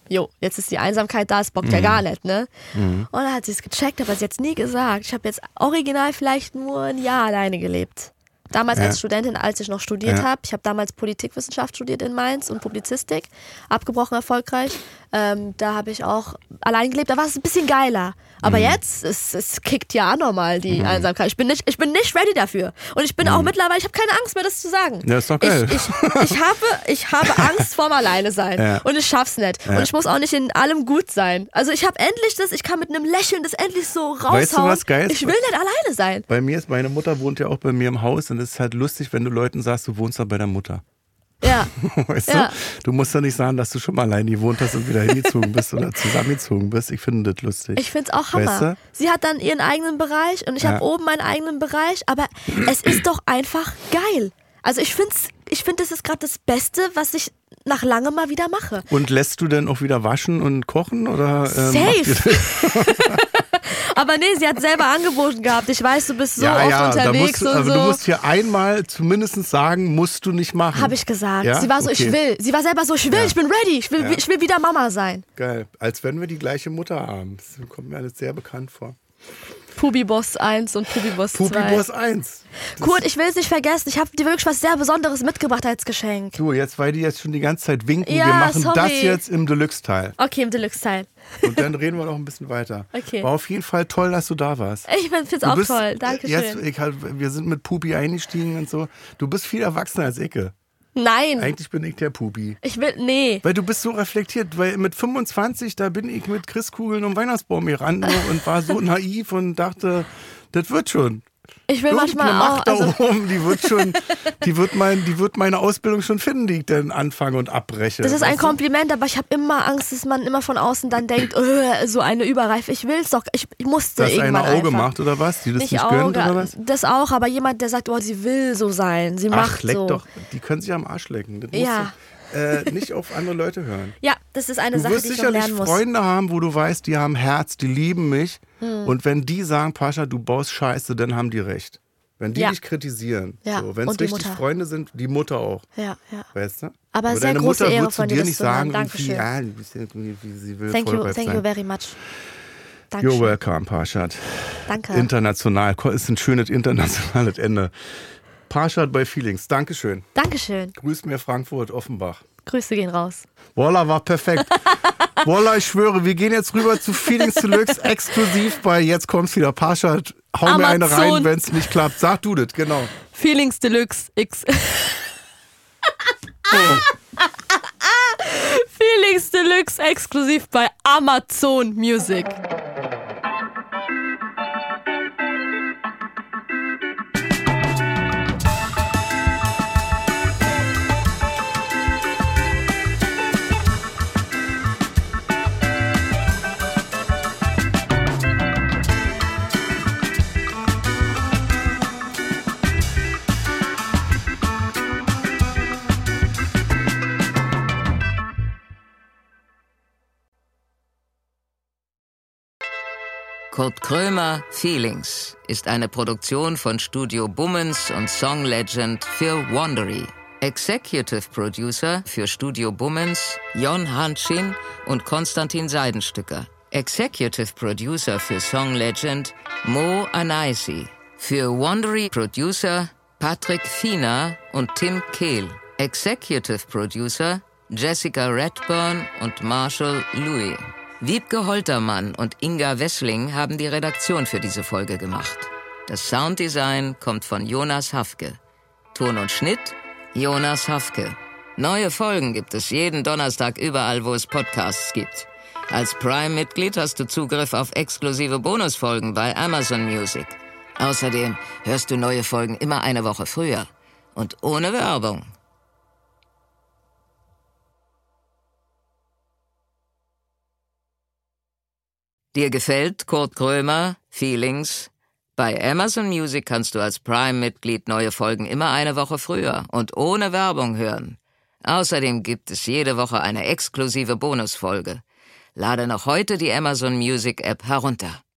jo, jetzt ist die Einsamkeit da, es bockt Mhm. ja gar nicht, ne? Und dann hat sie es gecheckt, aber sie hat es nie gesagt. Ich habe jetzt original vielleicht nur ein Jahr alleine gelebt. Damals Ja. als Studentin, als ich noch studiert Ja. habe. Ich habe damals Politikwissenschaft studiert in Mainz und Publizistik. Abgebrochen erfolgreich. Ähm, da habe ich auch allein gelebt. Da war es ein bisschen geiler. Aber Mhm. jetzt, es, es kickt ja anormal die Einsamkeit. Ich bin, nicht, ich bin nicht ready dafür. Und ich bin auch mittlerweile, ich habe keine Angst mehr, das zu sagen. Mhm. Ja, ist doch geil. Ich, ich, ich, (laughs) habe, ich habe Angst vorm Alleine sein. Ja. Und ich schaff's nicht. Und ich muss auch nicht in allem gut sein. Also ich habe endlich das, ich kann mit einem Lächeln das endlich so raushauen. Weißt du, was geil ist? Ich will nicht alleine sein. Bei mir ist, meine Mutter wohnt ja auch bei mir im Haus und es ist halt lustig, wenn du Leuten sagst, du wohnst da bei der Mutter. Ja. (laughs) Weißt Ja. du? Du musst ja nicht sagen, dass du schon mal allein gewohnt hast und wieder hingezogen bist oder zusammengezogen bist. Ich finde das lustig. Ich find's auch Hammer. Weißt du? Sie hat dann ihren eigenen Bereich und ich Ja. habe oben meinen eigenen Bereich, aber es ist doch einfach geil. Also ich find's, ich finde, das ist gerade das Beste, was ich nach langem mal wieder mache. Und lässt du denn auch wieder waschen und kochen? Oder, ähm, Safe. (laughs) Aber nee, sie hat selber angeboten gehabt. Ich weiß, du bist so ja, oft ja, da unterwegs musst, aber so. du musst hier einmal zumindest sagen, musst du nicht machen. Habe ich gesagt. Ja? Sie war so, ich Okay. will. Sie war selber so, ich will, ich bin ready. Ich will, ich will wieder Mama sein. Geil. Als wenn wir die gleiche Mutter haben. Das kommt mir alles sehr bekannt vor. Pubi-Boss 1 und Pubi-Boss 2. Pupi Boss 1. Kurt, ich will es nicht vergessen. Ich habe dir wirklich was sehr Besonderes mitgebracht als Geschenk. So, jetzt, weil die jetzt schon die ganze Zeit winken, Ja, wir machen sorry. das jetzt im Deluxe-Teil. Okay, im Deluxe-Teil. Und dann reden wir noch ein bisschen weiter. Okay. War auf jeden Fall toll, dass du da warst. Ich finde es Du auch bist- toll. Dankeschön. Jetzt, ich halt, wir sind mit Pupi eingestiegen und so. Du bist viel erwachsener als Icke. Nein. Eigentlich bin ich der Pupi. Ich will, nee. Weil du bist so reflektiert, weil mit 25, da bin ich mit Christkugeln um Weihnachtsbaum gerannt und war so naiv und dachte, das wird schon. Ich will Irgendeine manchmal auch. Macht da Also, oben, die wird schon, die wird, mein, die wird meine Ausbildung schon finden, die ich dann anfange und abbreche. das ist ein? Kompliment, aber ich habe immer Angst, dass man immer von außen dann denkt, äh, (clears throat) so eine Überreife. Ich will's doch. Ich, ich musste Dass eine irgendwann Auge einfach. macht oder was? Die das nicht, Nicht gönnt Auge, oder was? das auch, aber jemand, der sagt, oh, sie will so sein, sie Ach, macht leck so. doch. Die können sich am Arsch lecken. Das Ja. du, äh, nicht auf andere Leute hören. Ja, das ist eine Du Sache, wirst die ich noch sicherlich lernen muss. Freunde haben, wo du weißt, die haben Herz, die lieben mich. Hm. Und wenn die sagen, Pascha, du baust Scheiße, dann haben die recht. Wenn die Ja. dich kritisieren, Ja, so, wenn es richtig Mutter. Freunde sind, die Mutter auch. Ja, ja. Weißt du? Aber sehr deine große Mutter Ehre wird zu dir, nicht sagen, Dankeschön. ja, du sie will, Thank you, thank sein. you very much. You're Dankeschön. welcome, Parshad. Danke. International, ist ein schönes internationales Ende. Parshad bei Feelings, Dankeschön. Dankeschön. Grüß mir Frankfurt, Offenbach. Grüße gehen raus. Voila, war perfekt. (laughs) Voila, ich schwöre, wir gehen jetzt rüber zu Feelings Deluxe exklusiv bei Jetzt kommt's wieder. Parshad, hau mir eine Amazon. rein, wenn es nicht klappt. Sag du das, genau. Feelings Deluxe X. (laughs) Felix Deluxe exklusiv bei Amazon Music. Kurt Krömer Feelings ist eine Produktion von Studio Bummens und Song Legend für Wandery. Executive Producer für Studio Bummens Jon Hanschin und Konstantin Seidenstücker. Executive Producer für Song Legend Mo Anaisi. Für Wandery Producer Patrick Fiener und Tim Kehl. Executive Producer Jessica Redburn und Marshall Louis. Wiebke Holtermann und Inga Wessling haben die Redaktion für diese Folge gemacht. Das Sounddesign kommt von Jonas Hafke. Ton und Schnitt Jonas Hafke. Neue Folgen gibt es jeden Donnerstag überall, wo es Podcasts gibt. Als Prime-Mitglied hast du Zugriff auf exklusive Bonusfolgen bei Amazon Music. Außerdem hörst du neue Folgen immer eine Woche früher und ohne Werbung. Dir gefällt Kurt Krömer, Feelings? Bei Amazon Music kannst du als Prime-Mitglied neue Folgen immer eine Woche früher und ohne Werbung hören. Außerdem gibt es jede Woche eine exklusive Bonusfolge. Lade noch heute die Amazon Music App herunter.